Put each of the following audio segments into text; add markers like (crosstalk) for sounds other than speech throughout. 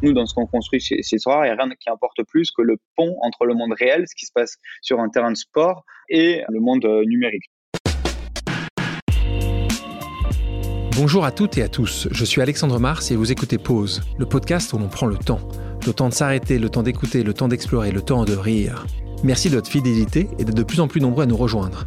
Nous, dans ce qu'on construit chez, chez Sora, il n'y a rien qui importe plus que le pont entre le monde réel, ce qui se passe sur un terrain de sport, et le monde euh, numérique. Bonjour à toutes et à tous, je suis Alexandre Mars et vous écoutez Pause, le podcast où l'on prend le temps. Le temps de s'arrêter, le temps d'écouter, le temps d'explorer, le temps de rire. Merci de votre fidélité et d'être de plus en plus nombreux à nous rejoindre.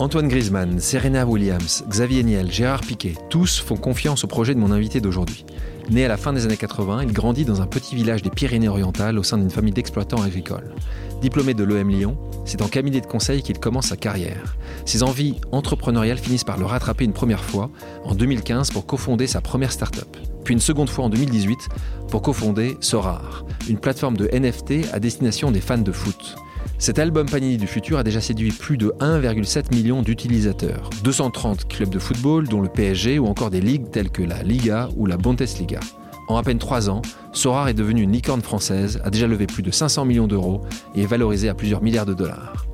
Antoine Griezmann, Serena Williams, Xavier Niel, Gérard Piquet, tous font confiance au projet de mon invité d'aujourd'hui. Né à la fin des années 80, il grandit dans un petit village des Pyrénées-Orientales au sein d'une famille d'exploitants agricoles. Diplômé de l'EM Lyon, c'est en cabinet de conseil qu'il commence sa carrière. Ses envies entrepreneuriales finissent par le rattraper une première fois, en 2015, pour cofonder sa première start-up puis une seconde fois en 2018 pour cofonder Sorar, une plateforme de NFT à destination des fans de foot. Cet album Panini du futur a déjà séduit plus de 1,7 million d'utilisateurs, 230 clubs de football dont le PSG ou encore des ligues telles que la Liga ou la Bundesliga. En à peine 3 ans, Sorar est devenu une licorne française, a déjà levé plus de 500 millions d'euros et est valorisé à plusieurs milliards de dollars.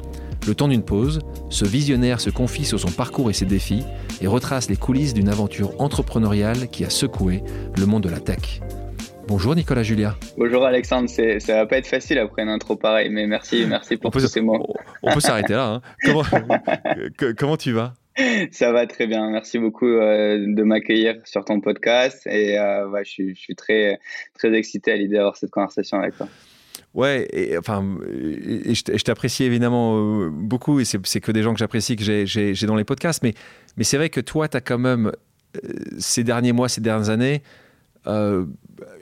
Le temps d'une pause, ce visionnaire se confie sur son parcours et ses défis et retrace les coulisses d'une aventure entrepreneuriale qui a secoué le monde de la tech. Bonjour Nicolas Julia. Bonjour Alexandre, ça va pas être facile après une intro pareille, mais merci, merci pour tous ces mots. On peut s'arrêter là. Hein. (laughs) Comment, tu vas? Ça va très bien. Merci beaucoup euh, de m'accueillir sur ton podcast et euh, je, suis, je, suis, très, très excité à l'idée d'avoir cette conversation avec toi. Ouais, et, enfin, et, je t'apprécie évidemment euh, beaucoup, et c'est que des gens que j'apprécie, que j'ai dans les podcasts, mais, mais c'est vrai que toi, tu as quand même, ces derniers mois, ces dernières années,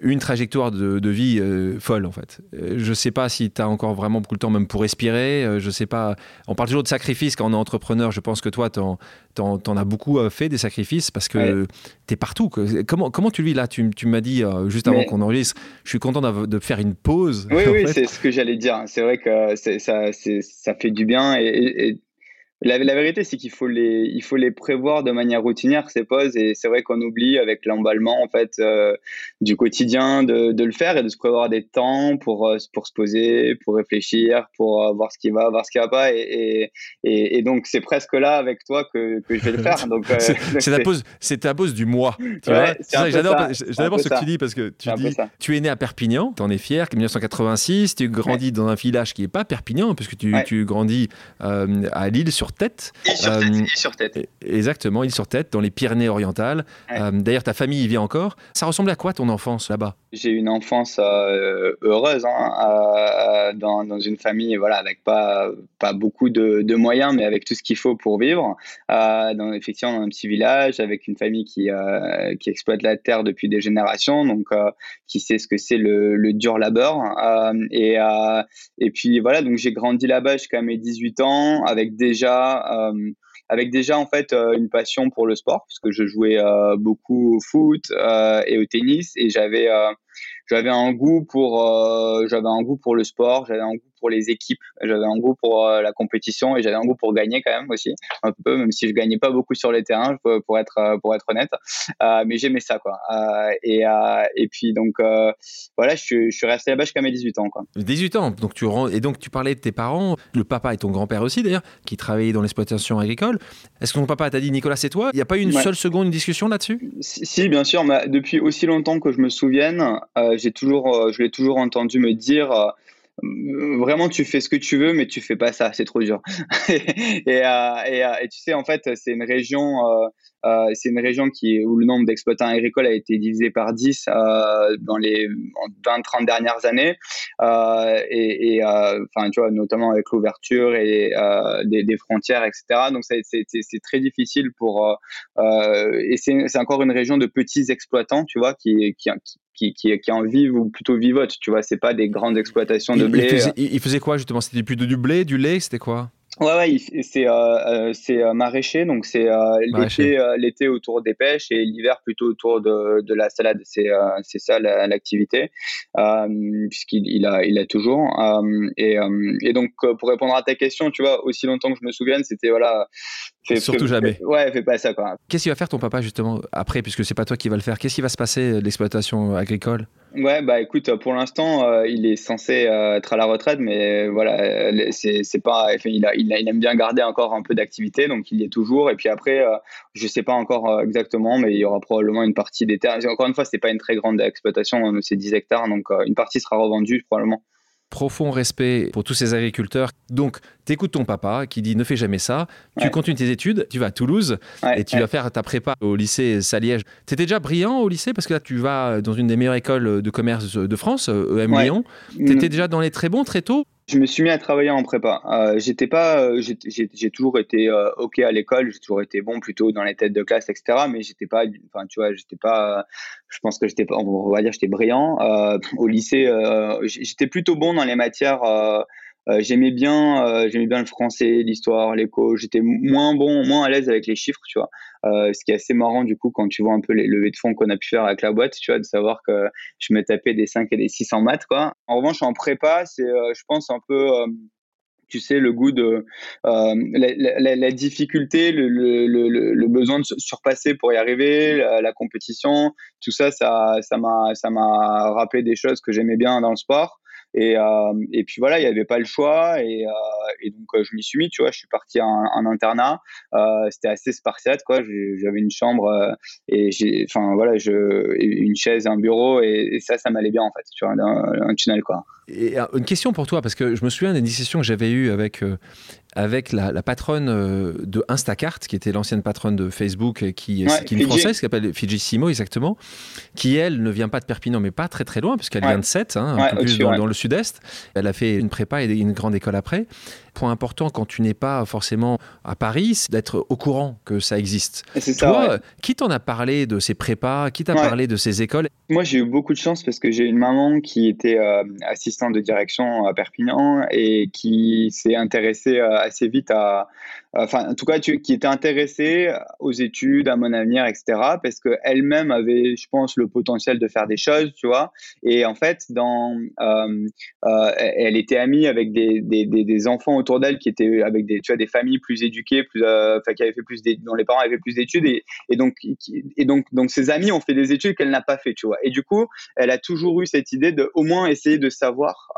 une trajectoire de, vie euh, folle en fait. Euh, je ne sais pas si tu as encore vraiment beaucoup de temps même pour respirer. je sais pas. On parle toujours de sacrifices quand on est entrepreneur. Je pense que toi, tu en, as beaucoup fait des sacrifices parce que tu es partout. Comment, comment tu le vis là? Tu, tu m'as dit juste avant qu'on enregistre, je suis content de faire une pause. Oui, (laughs) oui, c'est ce que j'allais dire. C'est vrai que ça, ça fait du bien et la, vérité, c'est qu'il faut les, il faut les prévoir de manière routinière ces pauses, et c'est vrai qu'on oublie avec l'emballement en fait euh, du quotidien de, de, le faire et de se prévoir des temps pour euh, pour se poser, pour réfléchir, pour euh, voir ce qui va, voir ce qui va pas, et, et, et donc c'est presque là avec toi que, que je vais le (laughs) faire. (laughs) Donc c'est ta pause, c'est ta pause du mois. j'adore, j'adore ce que tu dis parce que tu dis, tu es né à Perpignan, tu en es fier, 1986, tu grandis dans un village qui est pas Perpignan puisque tu, tu grandis à Lille sur tête. Euh, sur tête, Exactement, île sur tête, dans les Pyrénées-Orientales. Euh, d'ailleurs, ta famille y vit encore. Ça ressemblait à quoi ton enfance là-bas? J'ai une enfance euh, heureuse hein, dans, dans, une famille voilà, avec pas, pas beaucoup de, de, moyens, mais avec tout ce qu'il faut pour vivre. dans, effectivement, dans un petit village, avec une famille qui, qui exploite la terre depuis des générations, donc qui sait ce que c'est le, le, dur labeur. et, et puis voilà, donc j'ai grandi là-bas jusqu'à mes 18 ans, avec déjà euh, avec déjà en fait euh, une passion pour le sport puisque je jouais euh, beaucoup au foot et au tennis et j'avais j'avais un goût pour j'avais un goût pour le sport j'avais un goût pour les équipes. J'avais un goût pour euh, la compétition et j'avais un goût pour gagner quand même aussi, un peu, même si je gagnais pas beaucoup sur les terrains, pour être euh, pour être honnête. Euh, mais j'aimais ça quoi. et et puis donc voilà, je, suis resté là-bas jusqu'à mes 18 ans quoi. 18 ans. Donc tu et donc tu parlais de tes parents, le papa et ton grand-père aussi d'ailleurs, qui travaillaient dans l'exploitation agricole. Est-ce que ton papa t'a dit Nicolas c'est toi? Il n'y a pas eu une seule seconde une discussion là-dessus? Si, bien sûr. Mais depuis aussi longtemps que je me souvienne, j'ai toujours je l'ai toujours entendu me dire vraiment tu fais ce que tu veux mais tu fais pas ça c'est trop dur (laughs) et, et, et, tu sais en fait c'est une région euh, c'est une région où le nombre d'exploitants agricoles a été divisé par 10 euh, dans les 20-30 dernières années. Euh, et, enfin, tu vois, notamment avec l'ouverture et des, frontières, etc. Donc, c'est très difficile pour. et c'est encore une région de petits exploitants, tu vois, qui, qui, qui, en vivent ou plutôt vivotent, tu vois, c'est pas des grandes exploitations de blé. Il faisait, quoi justement? C'était plus du blé, du lait, c'était quoi? Ouais, ouais, c'est euh, euh, euh, maraîcher, donc c'est l'été l'été autour des pêches et l'hiver plutôt autour de, de la salade. C'est c'est ça l'activité, puisqu'il il a il a toujours. et, et donc pour répondre à ta question, tu vois, aussi longtemps que je me souvienne, c'était voilà. Surtout jamais. ouais, fais pas ça quoi. Qu'est-ce qu'il va faire ton papa justement après, puisque c'est pas toi qui va le faire? Qu'est-ce qui va se passer l'exploitation agricole? Ouais, bah écoute, pour l'instant, il est censé être à la retraite, mais voilà, c'est pas, enfin, il a il, aime bien garder encore un peu d'activité, donc il y est toujours. Et puis après, euh, je sais pas encore euh, exactement, mais il y aura probablement une partie des terres. Encore une fois, c'est pas une très grande exploitation, c'est 10 hectares, donc euh, une partie sera revendue probablement profond respect pour tous ces agriculteurs. Donc, tu écoutes ton papa qui dit ne fais jamais ça. Tu continues tes études, tu vas à Toulouse et tu vas faire ta prépa au lycée Saliège. Tu étais déjà brillant au lycée parce que là, tu vas dans une des meilleures écoles de commerce de France, EM Lyon. Tu étais déjà dans les très bons très tôt je me suis mis à travailler en prépa. Euh, j'étais pas, euh, j'ai toujours été euh, ok à l'école, j'ai toujours été bon plutôt dans les têtes de classe, etc. Mais j'étais pas, enfin tu vois, j'étais pas, je pense que j'étais pas, on va dire, j'étais brillant. au lycée, j'étais plutôt bon dans les matières euh, j'aimais bien, euh, j'aimais bien le français, l'histoire, l'éco. J'étais moins bon, moins à l'aise avec les chiffres, tu vois. Euh, ce qui est assez marrant du coup quand tu vois un peu les levées de fonds qu'on a pu faire avec la boîte, tu vois, de savoir que je me tapais des 5 et des 6 en maths, quoi. En revanche, en prépa, c'est, je pense, un peu tu sais, le goût de euh, la, la, difficulté, le, le, le, besoin de surpasser pour y arriver, la, compétition, tout ça, ça, ça m'a, ça m'a rappelé des choses que j'aimais bien dans le sport. Et, euh, et puis voilà, il n'y avait pas le choix. Et, euh, et donc, euh, je m'y suis mis, tu vois. Je suis parti en, en internat. C'était assez spartiate, quoi. J'avais une chambre et j'ai, enfin, voilà, je, une chaise, un bureau. Et, ça, ça m'allait bien, en fait, tu vois, un, un tunnel, quoi. Et une question pour toi, parce que je me souviens d'une discussion que j'avais eue avec avec la, patronne euh, de Instacart, qui était l'ancienne patronne de Facebook, et qui, qui est une française, qui s'appelle Fiji Simo, exactement, qui, elle, ne vient pas de Perpignan, mais pas très très loin, puisqu'elle vient de Sète, hein, un peu plus dans, le sud-est. Elle a fait une prépa et une grande école après. Point important quand tu n'es pas forcément à Paris, c'est d'être au courant que ça existe. Toi, qui t'en a parlé de ces prépas Qui t'a parlé de ces écoles? Moi, j'ai eu beaucoup de chance parce que j'ai une maman qui était euh, assistante de direction à Perpignan et qui s'est intéressée euh, assez vite à, enfin, en tout cas, qui était intéressée aux études, à mon avenir, etc. Parce qu'elle-même avait, je pense, le potentiel de faire des choses, tu vois. Et en fait, dans, euh, euh, elle était amie avec des, des, des, enfants autour d'elle qui étaient avec des, tu vois, des familles plus éduquées, plus, euh, qui avaient fait plus, dont les parents avaient plus d'études. Et, et, donc, et donc, donc, ses amis ont fait des études qu'elle n'a pas fait, tu vois. Et du coup, elle a toujours eu cette idée de au moins essayer de savoir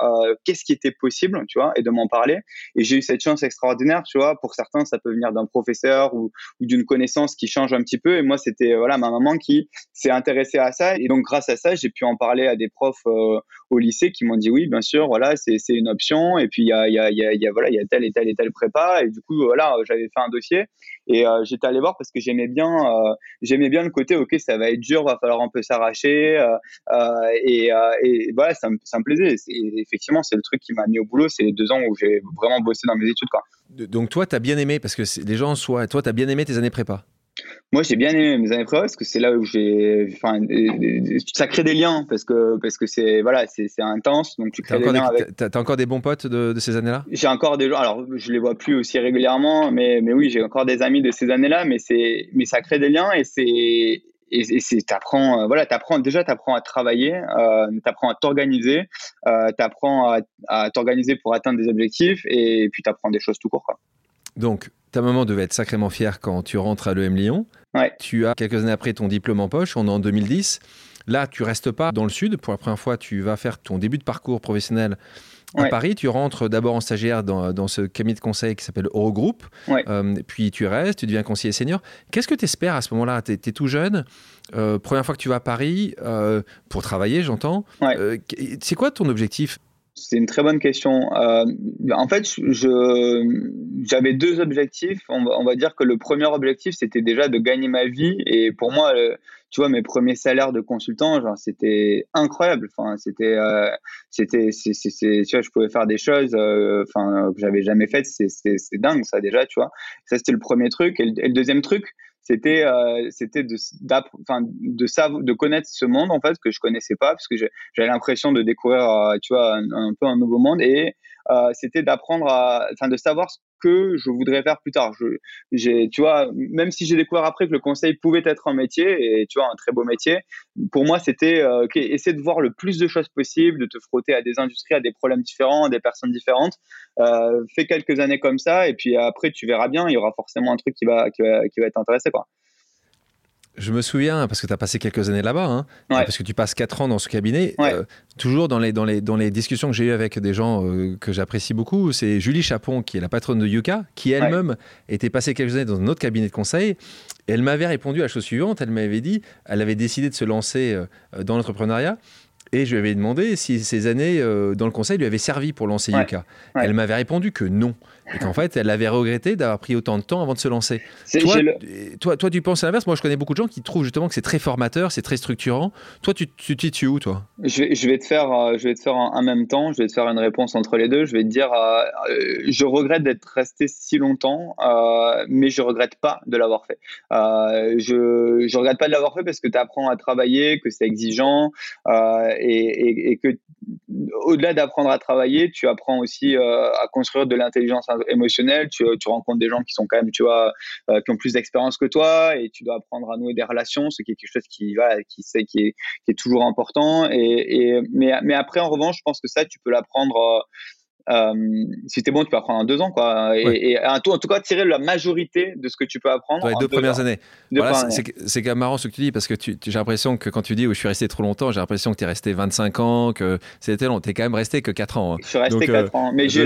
qu'est-ce qui était possible, tu vois, et de m'en parler. Et j'ai eu cette chance extraordinaire, tu vois. Pour certains, ça peut venir d'un professeur ou, d'une connaissance qui change un petit peu. Et moi, c'était voilà ma maman qui s'est intéressée à ça. Et donc, grâce à ça, j'ai pu en parler à des profs euh, au lycée qui m'ont dit oui, bien sûr, voilà, c'est une option. Et puis, il y a, telle et telle et telle prépa. Et du coup, voilà, j'avais fait un dossier et euh, j'étais allé voir parce que j'aimais bien, euh, bien le côté, ok, ça va être dur, va falloir un peu s'arracher. Et, et, voilà, ça me, ça me plaisait. effectivement, c'est le truc qui m'a mis au boulot. C'est les deux ans où j'ai vraiment bossé dans mes études, quoi. Donc toi, tu as bien aimé, parce que les gens soient... Toi, tu as bien aimé tes années prépa moi, j'ai bien aimé mes années prépa parce que c'est là où j'ai, enfin, ça crée des liens parce que parce que c'est voilà, c'est intense. Donc tu crées des liens. T'as encore des bons potes de, ces années-là? J'ai encore des gens. Alors, je les vois plus aussi régulièrement, mais mais oui, j'ai encore des amis de ces années-là. Mais c'est mais ça crée des liens et c'est et, c'est t'apprends euh, voilà t'apprends déjà t'apprends à travailler euh, t'apprends à t'organiser euh, t'apprends à, à t'organiser pour atteindre des objectifs et puis t'apprends des choses tout court quoi. Donc, ta maman devait être sacrément fière quand tu rentres à l'EM Lyon. Tu as quelques années après ton diplôme en poche, on est en 2010. Là, tu restes pas dans le sud. Pour la première fois, tu vas faire ton début de parcours professionnel à Paris. Tu rentres d'abord en stagiaire dans, ce cabinet de conseil qui s'appelle Eurogroup. Euh, puis tu restes, tu deviens conseiller senior. Qu'est-ce que tu espères à ce moment-là? Tu es, tout jeune. Euh, première fois que tu vas à Paris, euh, pour travailler, j'entends. c'est quoi ton objectif? C'est une très bonne question. Euh, en fait, je, j'avais deux objectifs. On va, dire que le premier objectif, c'était déjà de gagner ma vie. Et pour moi, tu vois, mes premiers salaires de consultant, genre, c'était incroyable. Enfin, c'était, euh, c'était, tu vois, je pouvais faire des choses, euh, enfin, que j'avais jamais faites. C'est, c'est, dingue, ça, déjà, tu vois. Ça, c'était le premier truc. Et le, deuxième truc, c'était euh, c'était de enfin de savoir de connaître ce monde en fait que je connaissais pas parce que j'avais l'impression de découvrir tu vois un, un, peu un nouveau monde et euh, c'était d'apprendre à, enfin, de savoir ce que je voudrais faire plus tard. Je, j'ai, tu vois, même si j'ai découvert après que le conseil pouvait être un métier et tu vois un très beau métier, pour moi c'était euh, essayer de voir le plus de choses possibles, de te frotter à des industries, à des problèmes différents, à des personnes différentes. Euh, fais quelques années comme ça et puis après tu verras bien, il y aura forcément un truc qui va qui va, qui va être intéressé quoi. Je me souviens, parce que tu as passé quelques années là-bas, hein, parce que tu passes 4 ans dans ce cabinet, euh, toujours dans les, dans, les, dans les discussions que j'ai eues avec des gens euh, que j'apprécie beaucoup, c'est Julie Chapon, qui est la patronne de Yuka, qui elle-même était passée quelques années dans un autre cabinet de conseil. Et elle m'avait répondu à la chose suivante, elle m'avait dit, elle avait décidé de se lancer euh, dans l'entrepreneuriat. Et je lui avais demandé si ces années dans le conseil lui avaient servi pour lancer Yuka. Elle m'avait répondu que non et qu'en fait, elle avait regretté d'avoir pris autant de temps avant de se lancer. Toi, toi, tu penses à l'inverse Moi, je connais beaucoup de gens qui trouvent justement que c'est très formateur, c'est très structurant. Toi, tu te situes où, toi? Je vais, je vais, te faire, euh, je vais te faire en, même temps, je vais te faire une réponse entre les deux. Je vais te dire, euh, euh, je regrette d'être resté si longtemps, mais je regrette pas de l'avoir fait. je, je regrette pas de l'avoir fait parce que tu apprends à travailler, que c'est exigeant et, et, que au-delà d'apprendre à travailler, tu apprends aussi à construire de l'intelligence émotionnel, tu, rencontres des gens qui sont quand même, tu vois, euh, qui ont plus d'expérience que toi et tu dois apprendre à nouer des relations, ce qui est quelque chose qui va, qui est, qui est toujours important. Et, mais après, en revanche, je pense que ça, tu peux l'apprendre. Euh, euh, si t'es bon, tu peux apprendre en deux ans, quoi. Et, en, tout, en, tout, cas, tirer la majorité de ce que tu peux apprendre. les deux, premières années. c'est quand même marrant ce que tu dis parce que j'ai l'impression que quand tu dis où je suis resté trop longtemps, j'ai l'impression que tu es resté 25 ans, que c'était long. Tu es quand même resté que 4 ans. Hein. Je suis resté 4 euh, ans. Mais j'ai,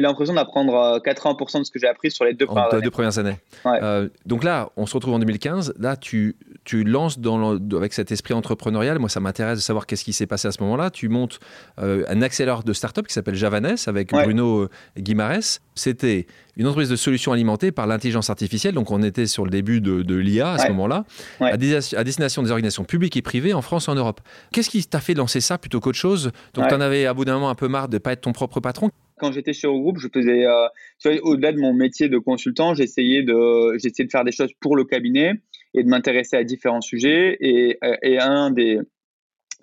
l'impression d'apprendre 80% euh, de ce que j'ai appris sur les deux premières années. Deux premières années. Euh, donc là, on se retrouve en 2015. Là, tu, tu lances dans avec cet esprit entrepreneurial. Moi, ça m'intéresse de savoir qu'est-ce qui s'est passé à ce moment-là. Tu montes un accélérateur de start-up qui s'appelle Java avec Bruno Guimarès. C'était une entreprise de solutions alimentées par l'intelligence artificielle. Donc, on était sur le début de, l'IA à ce moment-là, à, destination des organisations publiques et privées en France et en Europe. Qu'est-ce qui t'a fait lancer ça plutôt qu'autre chose? Donc, tu en avais à bout d'un moment un peu marre de ne pas être ton propre patron? Quand j'étais chez Eurogroupe, je faisais, euh, au-delà de mon métier de consultant, j'essayais de, j'essayais de faire des choses pour le cabinet et de m'intéresser à différents sujets. Et, euh, et un des,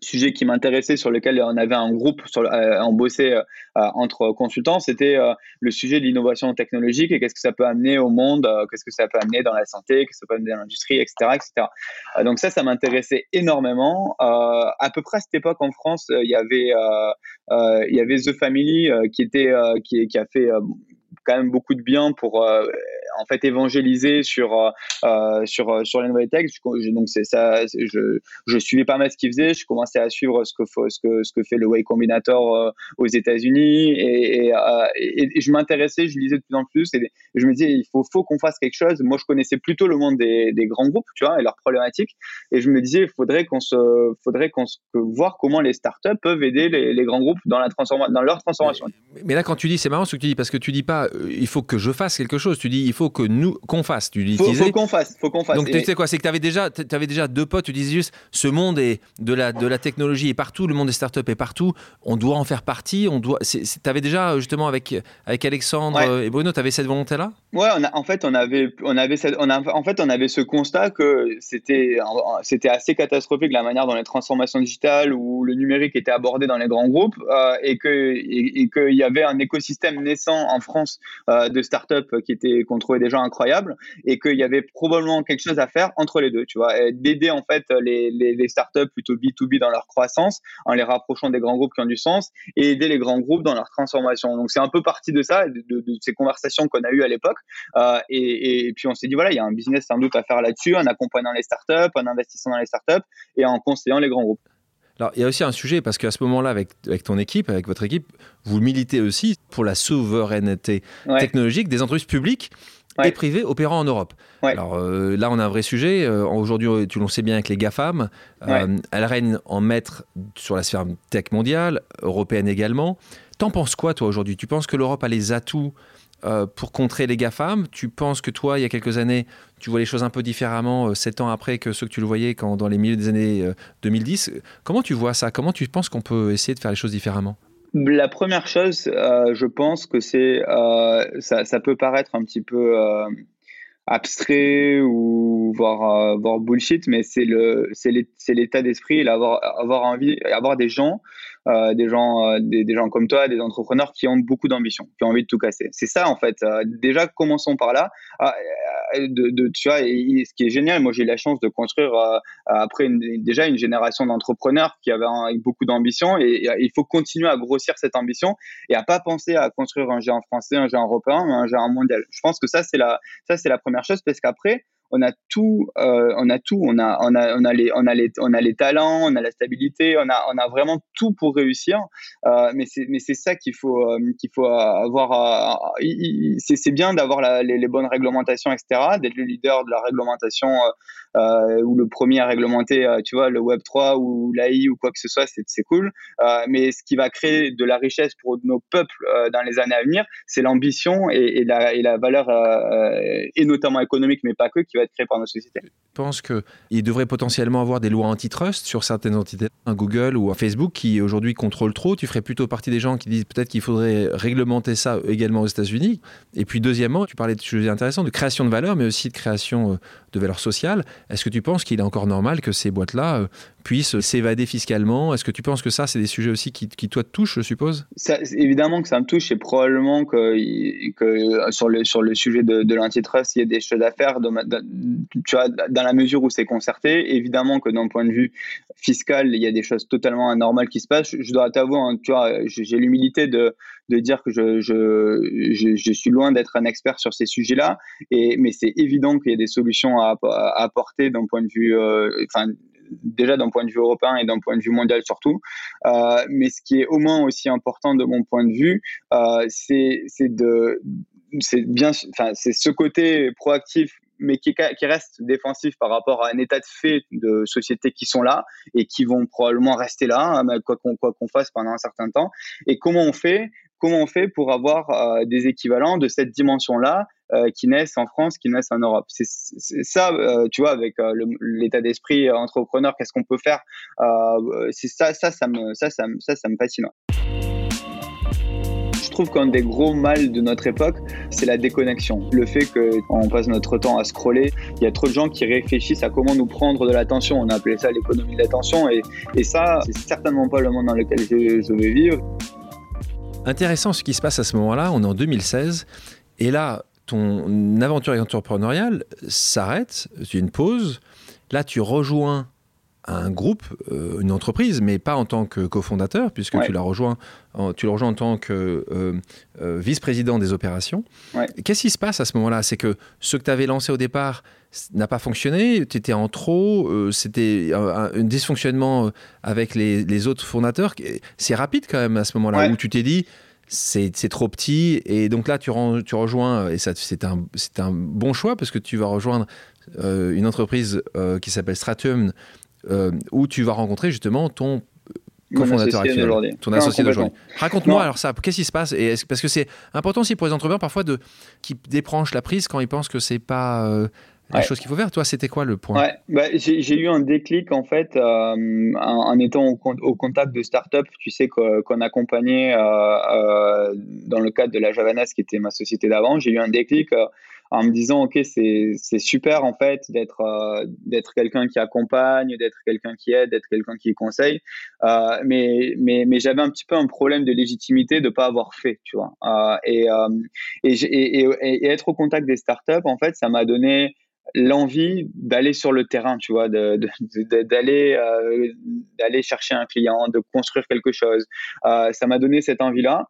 sujet qui m'intéressait, sur lequel on avait un groupe, sur, euh, on bossait euh, entre consultants, c'était euh, le sujet de l'innovation technologique et qu'est-ce que ça peut amener au monde, qu'est-ce que ça peut amener dans la santé, qu'est-ce que ça peut amener dans l'industrie, etc., etc. donc ça, ça m'intéressait énormément. à peu près à cette époque en France, il y avait, il y avait The Family qui était, qui a fait quand même beaucoup de bien pour en fait évangéliser sur euh, euh, sur euh, sur les nouvelles tech. Donc c'est ça, je, suivais pas mal ce qu'ils faisaient. Je commençais à suivre ce que ce que ce que fait le Way Combinator aux États-Unis et, je m'intéressais, je lisais de plus en plus et je me disais il faut faut qu'on fasse quelque chose. Moi je connaissais plutôt le monde des, des grands groupes, tu vois, et leurs problématiques et je me disais il faudrait qu'on se faudrait qu'on voir comment les startups peuvent aider les, les grands groupes dans la transformation dans leur transformation. Mais, là quand tu dis c'est marrant ce que tu dis parce que tu dis pas il faut que je fasse quelque chose, tu dis il faut que nous qu'on fasse. Tu disais. Faut, faut qu'on fasse, faut qu'on fasse. Donc tu sais quoi, c'est que tu avais déjà, avais déjà deux potes. Tu disais juste, ce monde est de la de la technologie est partout, le monde des startups est partout. On doit en faire partie. On doit. Tu avais déjà justement avec avec Alexandre et Bruno, tu avais cette volonté là. Ouais, on a, en fait on avait on avait cette, on a, en fait on avait ce constat que c'était c'était assez catastrophique la manière dont les transformations digitales ou le numérique était abordé dans les grands groupes euh, et que et, qu'il y avait un écosystème naissant en France euh, de startups qui était contrôlé des gens incroyables et qu'il y avait probablement quelque chose à faire entre les deux, tu vois, d'aider en fait les, les, startups plutôt B2B dans leur croissance en les rapprochant des grands groupes qui ont du sens et aider les grands groupes dans leur transformation. Donc c'est un peu parti de ça, de, ces conversations qu'on a eues à l'époque. Euh, et, puis on s'est dit, voilà, il y a un business sans doute à faire là-dessus, en accompagnant les startups, en investissant dans les startups et en conseillant les grands groupes. Alors, il y a aussi un sujet, parce qu'à ce moment-là, avec, avec ton équipe, avec votre équipe, vous militez aussi pour la souveraineté technologique des entreprises publiques et privées opérant en Europe. Alors là, on a un vrai sujet. Aujourd'hui, tu le sais bien avec les GAFAM. elles règnent en maître sur la sphère tech mondiale, européenne également. T'en penses quoi, toi, aujourd'hui? Tu penses que l'Europe a les atouts euh, pour contrer les GAFAM. Tu penses que toi, il y a quelques années, tu vois les choses un peu différemment, euh, sept ans après que ceux que tu le voyais quand, dans les milieux des années 2010 euh, Comment tu vois ça? Comment tu penses qu'on peut essayer de faire les choses différemment? La première chose, je pense que c'est, ça, ça, peut paraître un petit peu abstrait ou voire, voire bullshit, mais c'est le, c'est l'état d'esprit, avoir, avoir envie, avoir des gens euh, des gens, euh, des, gens comme toi, des entrepreneurs qui ont beaucoup d'ambition, qui ont envie de tout casser. C'est ça en fait. Euh, déjà, commençons par là. Ah, tu vois, ce qui est génial, moi j'ai eu la chance de construire après déjà une génération d'entrepreneurs qui avaient beaucoup d'ambition et, il faut continuer à grossir cette ambition et à pas penser à construire un géant français, un géant européen, un géant mondial. Je pense que ça c'est la ça c'est la première chose parce qu'après on a tout, euh, on a tout, on a, on a, on a les, on a les, on a les talents, on a la stabilité, on a, on a vraiment tout pour réussir. Euh, mais c'est, mais c'est ça qu'il faut, euh, qu'il faut avoir. c'est, bien d'avoir les, bonnes réglementations, etc. D'être le leader de la réglementation ou le premier à réglementer, tu vois, le Web 3 ou l'AI ou quoi que ce soit, c'est, c'est cool. mais ce qui va créer de la richesse pour nos peuples dans les années à venir, c'est l'ambition et, et, la, et la valeur, et notamment économique, mais pas que, qui être créé par nos sociétés. Je pense qu'il devrait potentiellement avoir des lois antitrust sur certaines entités, un Google ou un Facebook qui aujourd'hui contrôle trop. Tu ferais plutôt partie des gens qui disent peut-être qu'il faudrait réglementer ça également aux États-Unis. Et puis deuxièmement, tu parlais de sujets intéressants, de création de valeur, mais aussi de création euh, de valeur sociale. Est-ce que tu penses qu'il est encore normal que ces boîtes-là euh, puissent s'évader fiscalement Est-ce que tu penses que ça, c'est des sujets aussi qui, qui toi, te touchent, je suppose? Évidemment que ça me touche et probablement que, sur, le, sur le sujet de, de l'antitrust, il y a des choses à faire. De, tu vois, dans la mesure où c'est concerté, évidemment que d'un point de vue fiscal, il y a des choses totalement anormales qui se passent. Je dois t'avouer, hein, tu vois, j'ai l'humilité de, de dire que je, je, je, suis loin d'être un expert sur ces sujets-là, et, mais c'est évident qu'il y a des solutions à, apporter d'un point de vue, euh, enfin, déjà d'un point de vue européen et d'un point de vue mondial surtout. Euh, mais ce qui est au moins aussi important de mon point de vue, euh, c'est de c'est bien, enfin, c'est ce côté proactif mais qui, qui, reste défensif par rapport à un état de fait de sociétés qui sont là et qui vont probablement rester là, hein, quoi qu'on quoi qu'on fasse pendant un certain temps. Et comment on fait? Comment on fait pour avoir euh, des équivalents de cette dimension-là euh, qui naissent en France, qui naissent en Europe? C'est ça, euh, tu vois, avec l'état d'esprit entrepreneur, qu'est-ce qu'on peut faire C'est ça, ça, ça me, ça, ça, ça, fascine trouve qu'un des gros mal de notre époque, c'est la déconnexion. Le fait qu'on passe notre temps à scroller. Il y a trop de gens qui réfléchissent à comment nous prendre de l'attention. On a appelé ça l'économie de l'attention. Et, et ça, c'est certainement pas le monde dans lequel je, je vais vivre. Intéressant ce qui se passe à ce moment-là. On est en 2016. Et là, ton aventure entrepreneuriale s'arrête, tu une pause. Là, tu rejoins un groupe, euh, une entreprise, mais pas en tant que cofondateur, puisque tu l'as rejoint, tu le rejoins en tant que euh, euh, vice-président des opérations. Qu'est-ce qui se passe à ce moment-là? C'est que ce que tu avais lancé au départ n'a pas fonctionné, tu étais en trop, c'était un, dysfonctionnement avec les, autres fondateurs. C'est rapide quand même à ce moment-là, où tu t'es dit, c'est trop petit, et donc là tu, tu rejoins, et c'est un, un bon choix, parce que tu vas rejoindre une entreprise qui s'appelle Stratum, euh, où tu vas rencontrer justement ton cofondateur actuel, ton associé d'aujourd'hui. Raconte-moi alors ça, qu'est-ce qui se passe et Parce que c'est important aussi pour les entrepreneurs parfois de, qui débranchent la prise quand ils pensent que c'est pas euh, la chose qu'il faut faire. Toi, c'était quoi le point? Bah, J'ai eu un déclic en fait euh, en, étant au, contact de startups, tu sais, qu'on accompagnait dans le cadre de la Javanas qui était ma société d'avant. J'ai eu un déclic en me disant ok c'est super en fait d'être euh, d'être quelqu'un qui accompagne d'être quelqu'un qui aide d'être quelqu'un qui conseille euh, mais mais mais j'avais un petit peu un problème de légitimité de pas avoir fait tu vois euh, et, et, être au contact des startups en fait ça m'a donné l'envie d'aller sur le terrain, tu vois, d'aller d'aller chercher un client, de construire quelque chose. ça m'a donné cette envie-là.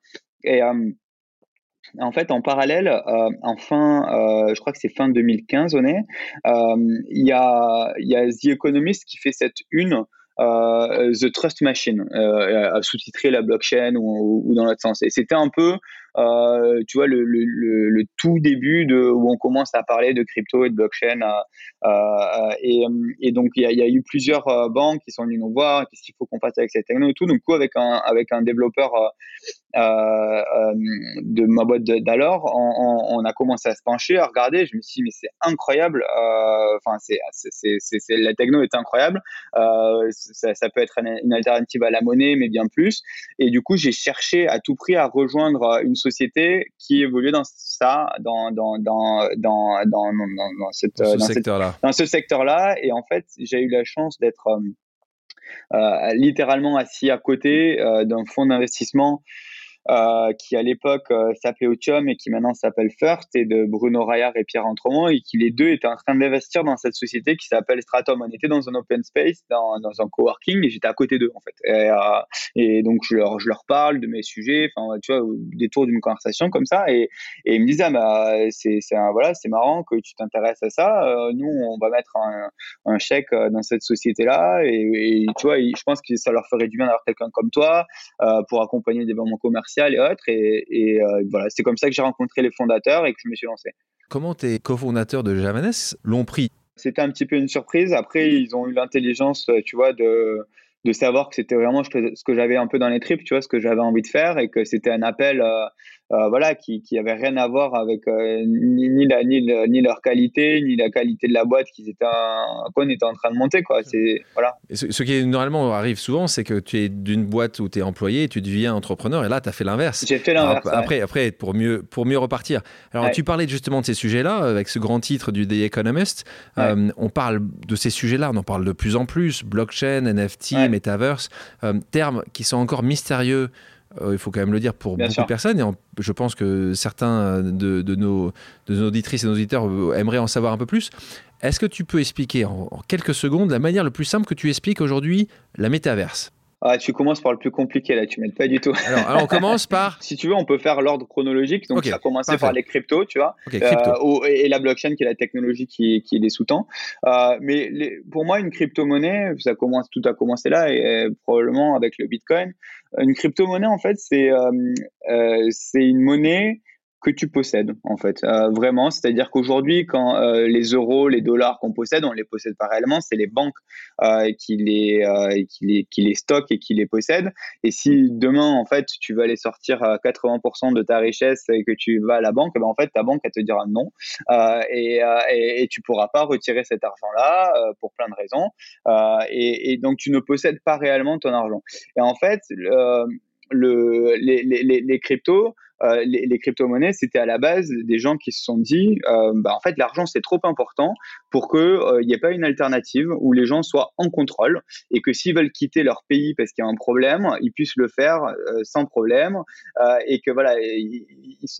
En fait, en parallèle, euh, en fin, euh, je crois que c'est fin 2015, on est, euh, il y, a, y a The Economist qui fait cette une The Trust Machine, à sous-titrer la blockchain ou, ou, dans l'autre sens. Et c'était un peu euh, tu vois, le, tout début de, où on commence à parler de crypto et de blockchain. Euh, euh, et, donc, il y a, eu plusieurs banques qui sont venues nous voir, qu'est-ce qu'il faut qu'on fasse avec cette techno et tout. Donc, coup, avec un, développeur de ma boîte d'alors, on, a commencé à se pencher, à regarder. Je me suis dit, mais c'est incroyable. Enfin, c'est, la techno est incroyable. Ça, peut être une alternative à la monnaie, mais bien plus. Et du coup, j'ai cherché à tout prix à rejoindre une société qui évoluait dans ça, dans, dans, dans, dans, dans, dans, cette, ce secteur-là. Dans ce secteur-là. Et en fait, j'ai eu la chance d'être euh, euh, littéralement assis à côté euh, d'un fonds d'investissement euh, qui à l'époque euh, s'appelait Otium et qui maintenant s'appelle First, et de Bruno Rayard et Pierre Entremont, et qui les deux étaient en train d'investir dans cette société qui s'appelle Stratum. On était dans un open space, dans, un coworking, et j'étais à côté d'eux en fait. Et, euh, et, donc je leur, je leur parle de mes sujets, enfin tu vois, au détour d'une conversation comme ça, et, et ils me disaient ah, bah, c'est voilà, c'est marrant que tu t'intéresses à ça. nous, on va mettre un, chèque dans cette société-là, et, tu vois, je pense que ça leur ferait du bien d'avoir quelqu'un comme toi pour accompagner le développement commercial et autres. Et, euh, voilà, c'est comme ça que j'ai rencontré les fondateurs et que je me suis lancé. Comment tes cofondateurs de Javanes l'ont pris? C'était un petit peu une surprise. Après, ils ont eu l'intelligence, tu vois, de, de savoir que c'était vraiment ce que j'avais un peu dans les tripes, tu vois, ce que j'avais envie de faire et que c'était un appel euh, euh, voilà, qui, qui avait rien à voir avec euh, ni, ni, la, ni, ni, leur qualité, ni la qualité de la boîte qu'ils étaient, qu'on était en train de monter, quoi. C'est voilà. ce, qui normalement arrive souvent, c'est que tu es d'une boîte où tu es employé, et tu deviens entrepreneur, et là, tu as fait l'inverse. J'ai fait l'inverse. Après, après, pour mieux, pour mieux repartir. Alors, tu parlais justement de ces sujets-là avec ce grand titre du The Economist. Euh, on parle de ces sujets-là, on en parle de plus en plus. Blockchain, NFT, metaverse, termes qui sont encore mystérieux euh, il faut quand même le dire pour beaucoup de personnes. Et je pense que certains de, nos, de nos auditrices et nos auditeurs euh, aimeraient en savoir un peu plus. Est-ce que tu peux expliquer en, quelques secondes la manière le plus simple que tu expliques aujourd'hui la métaverse? Ah, tu commences par le plus compliqué là, tu m'aides pas du tout. Alors, on commence (laughs) par. si tu veux, on peut faire l'ordre chronologique. Donc, ça a commencé par les cryptos, tu vois, euh, et la blockchain qui est la technologie qui, qui les sous-tend. Euh, mais pour moi, une crypto-monnaie, ça commence, tout a commencé là, et, probablement avec le Bitcoin. Une crypto-monnaie, en fait, c'est euh, c'est une monnaie que tu possèdes en fait. Euh, vraiment c'est-à-dire qu'aujourd'hui quand euh, les euros les dollars qu'on possède on les possède pas réellement c'est les banques euh, qui les qui les qui les stockent et qui les possèdent. Et si demain en fait tu veux aller sortir 80% de ta richesse et que tu vas à la banque ben en fait ta banque elle te dira non. Et, et, et, tu pourras pas retirer cet argent là pour plein de raisons. Et, et, donc tu ne possèdes pas réellement ton argent. Et en fait le, les, les, les cryptos euh, les, les crypto-monnaies, c'était à la base des gens qui se sont dit, euh, bah, en fait, l'argent, c'est trop important pour qu'il euh, n'y ait pas une alternative où les gens soient en contrôle et que s'ils veulent quitter leur pays parce qu'il y a un problème, ils puissent le faire sans problème et que voilà, ils,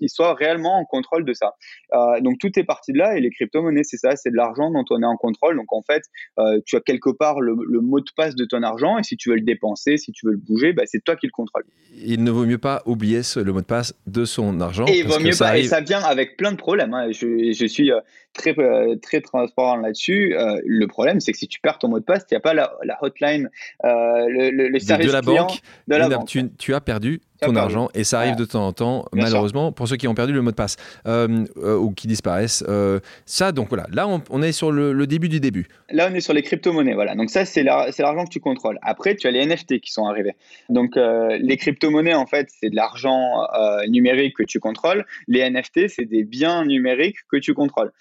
soient réellement en contrôle de ça. donc tout est parti de là et les crypto-monnaies, c'est ça, c'est de l'argent dont on est en contrôle. Donc en fait, tu as quelque part le, mot de passe de ton argent et si tu veux le dépenser, si tu veux le bouger, bah, c'est toi qui le contrôle. Il ne vaut mieux pas oublier ce, le mot de passe de son argent. Et, vaut mieux ça, et ça vient avec plein de problèmes. Hein. Je, je, suis euh, très, euh, très transparent là-dessus. Euh, le problème, c'est que si tu perds ton mot de passe, il n'y a pas la, la hotline, le, le, service de, la client banque, de la banque. Tu, tu, as perdu ton argent et ça arrive de temps en temps malheureusement pour ceux qui ont perdu le mot de passe euh, euh, ou qui disparaissent euh, ça donc voilà. Là on, est sur le, début du début. Là on est sur les crypto-monnaies voilà. Donc ça c'est l'argent que tu contrôles. Après tu as les NFT qui sont arrivés. Donc les crypto-monnaies en fait c'est de l'argent numérique que tu contrôles. Les NFT c'est des biens numériques que tu contrôles.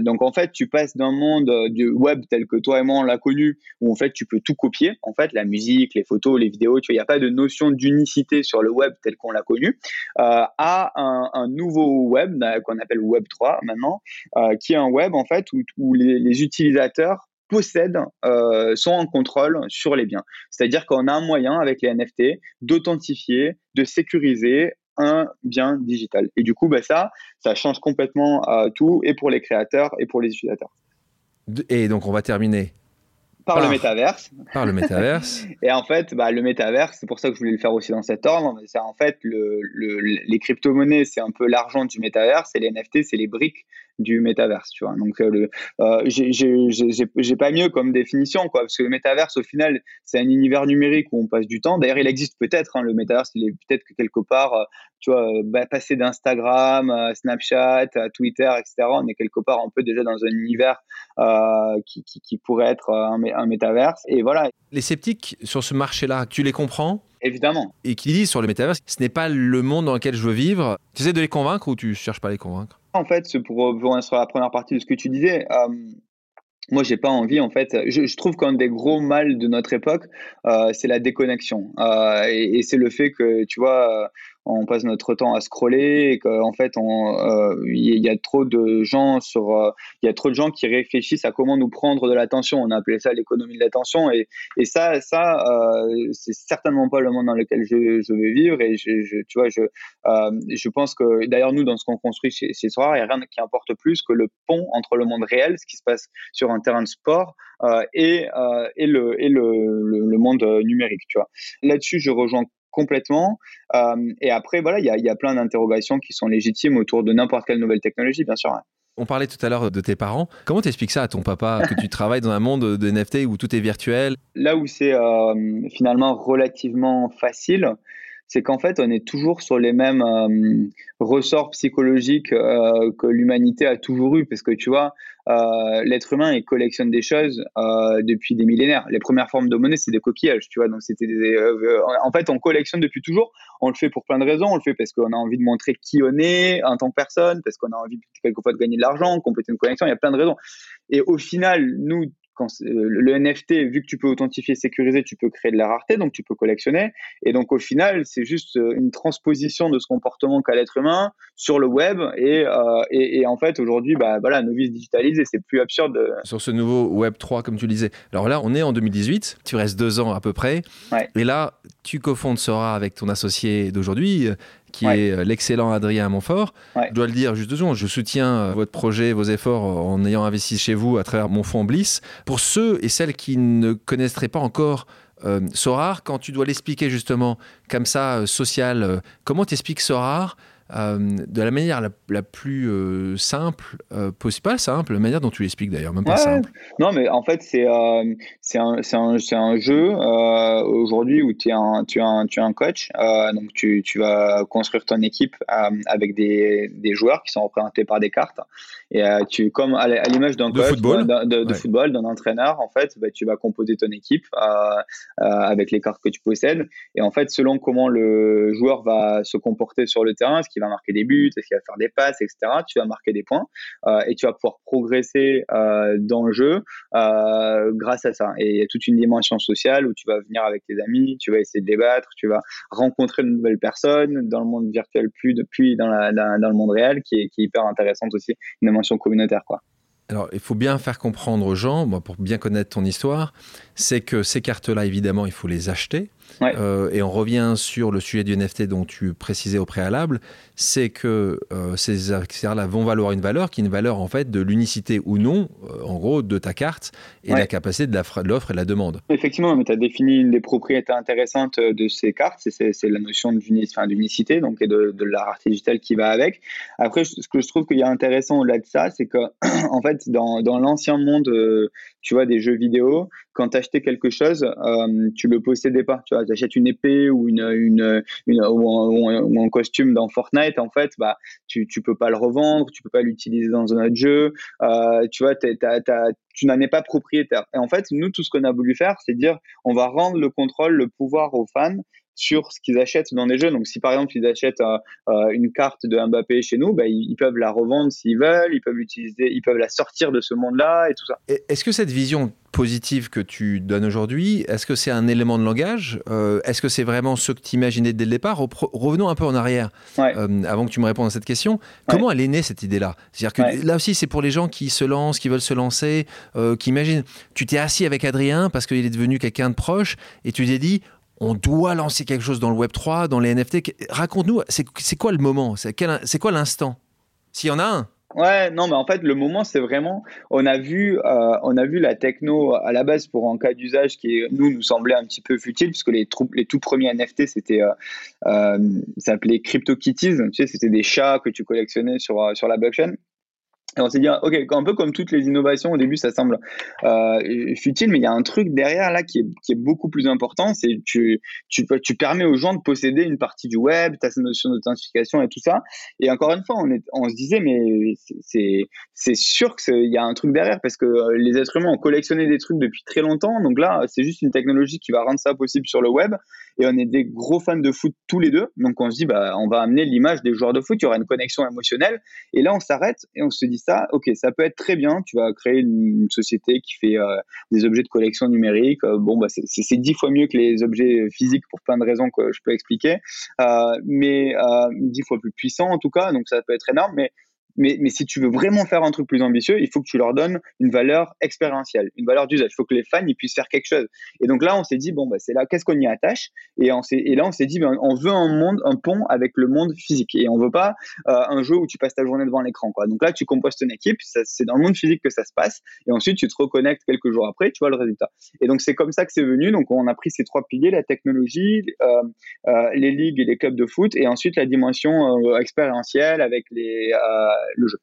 Donc en fait tu passes d'un monde du web tel que toi et moi on l'a connu où en fait tu peux tout copier. En fait la musique les photos les vidéos tu vois il n'y a pas de notion d'unicité sur le web tel qu'on l'a connu, euh, à un, nouveau web euh, qu'on appelle Web 3 maintenant, euh, qui est un web en fait où, les, utilisateurs possèdent, sont en contrôle sur les biens. C'est-à-dire qu'on a un moyen avec les NFT d'authentifier, de sécuriser un bien digital. Et du coup, bah, ça, ça change complètement tout, et pour les créateurs, et pour les utilisateurs. Et donc, on va terminer par, le métaverse. Par le métaverse. (laughs) et en fait, bah, le métaverse, c'est pour ça que je voulais le faire aussi dans cet ordre. C'est en fait le, les crypto-monnaies, c'est un peu l'argent du métaverse et les NFT, c'est les briques du métaverse, tu vois. Donc, euh, le, euh, j'ai pas mieux comme définition, quoi, parce que le métaverse, au final, c'est un univers numérique où on passe du temps. D'ailleurs, il existe peut-être, hein, le métaverse, il est peut-être que quelque part, euh, tu vois, bah, passer d'Instagram à Snapchat, à Twitter, etc. On est quelque part un peu déjà dans un univers qui, qui, qui, pourrait être un, un métaverse. Et voilà. Les sceptiques sur ce marché-là, tu les comprends? Évidemment. Et qui disent sur le métaverse, ce n'est pas le monde dans lequel je veux vivre. Tu essaies de les convaincre ou tu cherches pas à les convaincre? En fait, pour revenir sur la première partie de ce que tu disais, euh, moi, j'ai pas envie, en fait. Je, trouve qu'un des gros mal de notre époque, euh, c'est la déconnexion. Euh, et, et c'est le fait que, tu vois, on passe notre temps à scroller et qu'en fait euh, il y, a trop de gens sur euh, il y a trop de gens qui réfléchissent à comment nous prendre de l'attention on a appelé ça l'économie de l'attention et, ça ça euh, c'est certainement pas le monde dans lequel je, je vais vivre et je, tu vois je je pense que d'ailleurs nous dans ce qu'on construit chez, chez Sora il n'y a rien qui importe plus que le pont entre le monde réel ce qui se passe sur un terrain de sport et, le, le, monde numérique. Tu vois. Là-dessus, je rejoins complètement. Euh, et après, voilà, il y a, y a, plein d'interrogations qui sont légitimes autour de n'importe quelle nouvelle technologie, bien sûr. On parlait tout à l'heure de tes parents. Comment t'expliques ça à ton papa que tu travailles dans un monde de NFT où tout est virtuel? Là où c'est euh, finalement relativement facile, c'est qu'en fait, on est toujours sur les mêmes euh, ressorts psychologiques euh, que l'humanité a toujours eu, parce que tu vois, euh, l'être humain il collectionne des choses depuis des millénaires. Les premières formes de monnaie, c'est des coquillages, tu vois. Donc c'était en fait, on collectionne depuis toujours. On le fait pour plein de raisons. On le fait parce qu'on a envie de montrer qui on est en tant que personne, parce qu'on a envie quelquefois de gagner de l'argent, compléter une connexion. Il y a plein de raisons. Et au final, nous, euh, le NFT, vu que tu peux authentifier, sécuriser, tu peux créer de la rareté, donc tu peux collectionner. Et donc au final, c'est juste euh, une transposition de ce comportement qu'a l'être humain sur le web. Et, euh, et, en fait, aujourd'hui, bah, voilà, nos vies se digitalisent et c'est plus absurde. Sur ce nouveau Web 3, comme tu le disais. Alors là, on est en 2018, tu restes deux ans à peu près. Et là, tu cofondes Sora avec ton associé d'aujourd'hui, qui est euh, l'excellent Adrien Montfort. Je dois le dire juste deux secondes, je soutiens euh, votre projet, vos efforts en ayant investi chez vous à travers mon fonds Bliss. Pour ceux et celles qui ne connaîtraient pas encore euh, Sorar, quand tu dois l'expliquer justement comme ça, social, comment t'expliques Sorar euh, de la manière la, plus euh, simple euh, possible. Pas simple, la manière dont tu l'expliques d'ailleurs, même pas simple. Non, mais en fait, c'est c'est un, un, un, jeu aujourd'hui où tu es, un, tu, un, tu es un coach. donc, tu, tu, vas construire ton équipe avec des, des, joueurs qui sont représentés par des cartes. Et tu, comme à l'image d'un coach football. de, football, d'un entraîneur, en fait, bah, tu vas composer ton équipe avec les cartes que tu possèdes. Et en fait, selon comment le joueur va se comporter sur le terrain, ce qui va marquer des buts, est-ce qu'il va faire des passes, etc. Tu vas marquer des points euh, et tu vas pouvoir progresser euh, dans le jeu euh, grâce à ça. Et il y a toute une dimension sociale où tu vas venir avec tes amis, tu vas essayer de débattre, tu vas rencontrer de nouvelles personnes dans le monde virtuel, puis depuis dans, le monde réel, qui est, qui est hyper intéressante aussi, une dimension communautaire, quoi. Alors, il faut bien faire comprendre aux gens, pour bien connaître ton histoire, c'est que ces cartes-là, évidemment, il faut les acheter. Euh, et on revient sur le sujet du NFT dont tu précisais au préalable, c'est que euh, ces accessoires-là vont valoir une valeur qui est une valeur en fait de l'unicité ou non, euh, en gros, de ta carte et la capacité de l'offre et de la demande. Effectivement, tu as défini une des propriétés intéressantes de ces cartes, c'est la notion d'unicité donc, et de, de la rareté digitale qui va avec. Après, ce que je trouve qu'il y a intéressant au-delà de ça, c'est que (clears throat) en fait, dans, dans l'ancien monde tu vois, des jeux vidéo, quand tu achetais quelque chose, tu le possédais pas. Tu vois, achètes une épée ou, une, une, une ou, un, costume dans Fortnite, en fait, bah, tu, tu peux pas le revendre, tu peux pas l'utiliser dans un autre jeu. Euh, tu vois, tu n'en es pas propriétaire. Et en fait, nous, tout ce qu'on a voulu faire, c'est dire, on va rendre le contrôle, le pouvoir aux fans sur ce qu'ils achètent dans des jeux. Donc, si par exemple ils achètent euh, euh, une carte de Mbappé chez nous, bah, ils, peuvent la revendre s'ils veulent, ils peuvent l'utiliser, ils peuvent la sortir de ce monde-là et tout ça. Est-ce que cette vision positive que tu donnes aujourd'hui, est-ce que c'est un élément de langage euh, Est-ce que c'est vraiment ce que tu imaginais dès le départ? Revenons un peu en arrière, avant que tu me répondes à cette question. Comment elle est née cette idée-là? C'est-à-dire que là aussi, c'est pour les gens qui se lancent, qui veulent se lancer, qui imaginent. Tu t'es assis avec Adrien parce qu'il est devenu quelqu'un de proche et tu t'es dit on doit lancer quelque chose dans le Web 3, dans les NFT. Raconte-nous, c'est quoi le moment? C'est quoi l'instant? S'il y en a un Ouais, non, mais en fait, le moment, c'est vraiment, on a vu, euh, on a vu la techno à la base pour un cas d'usage qui, nous, nous semblait un petit peu futile, puisque les, les tout premiers NFT, c'était, euh, euh, s'appelait CryptoKitties, tu sais, c'était des chats que tu collectionnais sur, sur la blockchain. On s'est dit, ok, un peu comme toutes les innovations, au début, ça semble euh, futile, mais il y a un truc derrière là qui est, beaucoup plus important. C'est tu, tu, permets aux gens de posséder une partie du web, ta notion d'authentification et tout ça. Et encore une fois, on, on se disait, mais c'est sûr qu'il y a un truc derrière parce que euh, les êtres humains ont collectionné des trucs depuis très longtemps. Donc là, c'est juste une technologie qui va rendre ça possible sur le web. Et on est des gros fans de foot tous les deux. Donc on se dit, bah, on va amener l'image des joueurs de foot. Il y aura une connexion émotionnelle. Et là, on s'arrête et on se dit, ok, ça peut être très bien. Tu vas créer une, société qui fait euh, des objets de collection numérique. Euh, bon, bah, c'est dix fois mieux que les objets physiques pour plein de raisons que je peux expliquer, euh, mais dix fois plus puissant en tout cas. Donc ça peut être énorme. Mais mais, mais, si tu veux vraiment faire un truc plus ambitieux, il faut que tu leur donnes une valeur expérientielle, une valeur d'usage. Il faut que les fans ils puissent faire quelque chose. Et donc là, on s'est dit bon bah c'est là, qu'est-ce qu'on y attache? Et, on et là, on s'est dit ben, on veut un monde, un pont avec le monde physique. Et on veut pas euh, un jeu où tu passes ta journée devant l'écran. Quoi. Donc là, tu composes ton équipe. C'est dans le monde physique que ça se passe. Et ensuite, tu te reconnectes quelques jours après, tu vois le résultat. Et donc c'est comme ça que c'est venu. Donc on a pris ces trois piliers la technologie, euh, euh, les ligues et les clubs de foot, et ensuite la dimension euh, expérientielle avec les euh, le jeu.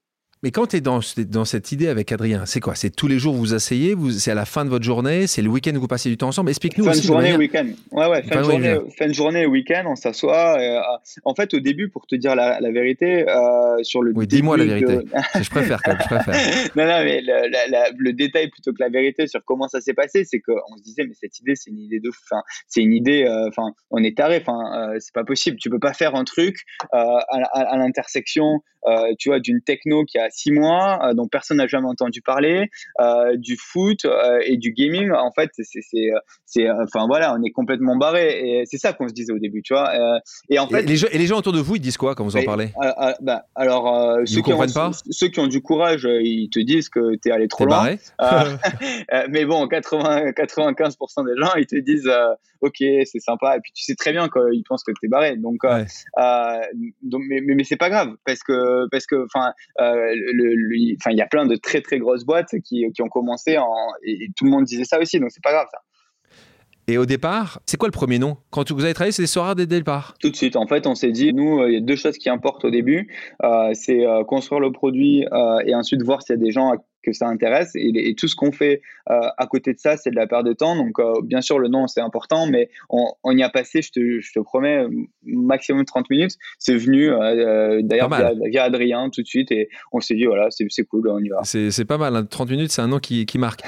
Mais quand tu es dans, dans cette idée avec Adrien, c'est quoi? C'est tous les jours vous asseyez, vous, c'est à la fin de votre journée, c'est le week-end que vous passez du temps ensemble? Explique-nous fin De journée, week-end. Ouais, ouais, fin, de journée, fin de journée, week-end, on s'assoit. Euh, en fait, au début, pour te dire la, vérité, euh, sur le. Oui, dis-moi la vérité. je préfère, quand je préfère. (laughs) non, non, mais le, le, détail plutôt que la vérité sur comment ça s'est passé, c'est qu'on se disait, mais cette idée, c'est une idée de. Enfin, c'est une idée. Euh, enfin, on est taré. Enfin, c'est pas possible. Tu peux pas faire un truc à, à l'intersection, tu vois, d'une techno qui a six mois, euh, dont personne n'a jamais entendu parler, euh, du foot euh, et du gaming. En fait, c'est, c'est, enfin voilà, on est complètement barré. Et c'est ça qu'on se disait au début, tu vois. et en fait, et les, gens, et les gens autour de vous, ils disent quoi quand vous en parlez? bah, Alors, ceux qui, ont, pas? ceux qui ont du courage, ils te disent que tu es allé trop loin. (laughs) mais bon, 80, 95% des gens, ils te disent ok, c'est sympa. Et puis tu sais très bien qu'ils pensent que tu es barré. Donc, donc mais, mais, mais c'est pas grave parce que parce que enfin enfin, il y a plein de très très grosses boîtes qui, qui ont commencé en, et, tout le monde disait ça aussi, donc c'est pas grave ça. Et au départ, c'est quoi le premier nom? Quand vous avez travaillé, c'est Sora dès le départ? Tout de suite. En fait, on s'est dit, nous, euh, il y a deux choses qui importent au début. Euh, c'est euh, construire le produit et ensuite voir s'il y a des gens que ça intéresse. Et, tout ce qu'on fait euh, à côté de ça, c'est de la perte de temps. Donc, euh, bien sûr, le nom, c'est important, mais on, y a passé, je te, je te, promets, maximum 30 minutes. C'est venu, euh, d'ailleurs, via, Adrien tout de suite. Et on s'est dit, voilà, c'est cool, on y va. C'est pas mal. 30 hein. minutes, c'est un nom qui, qui marque.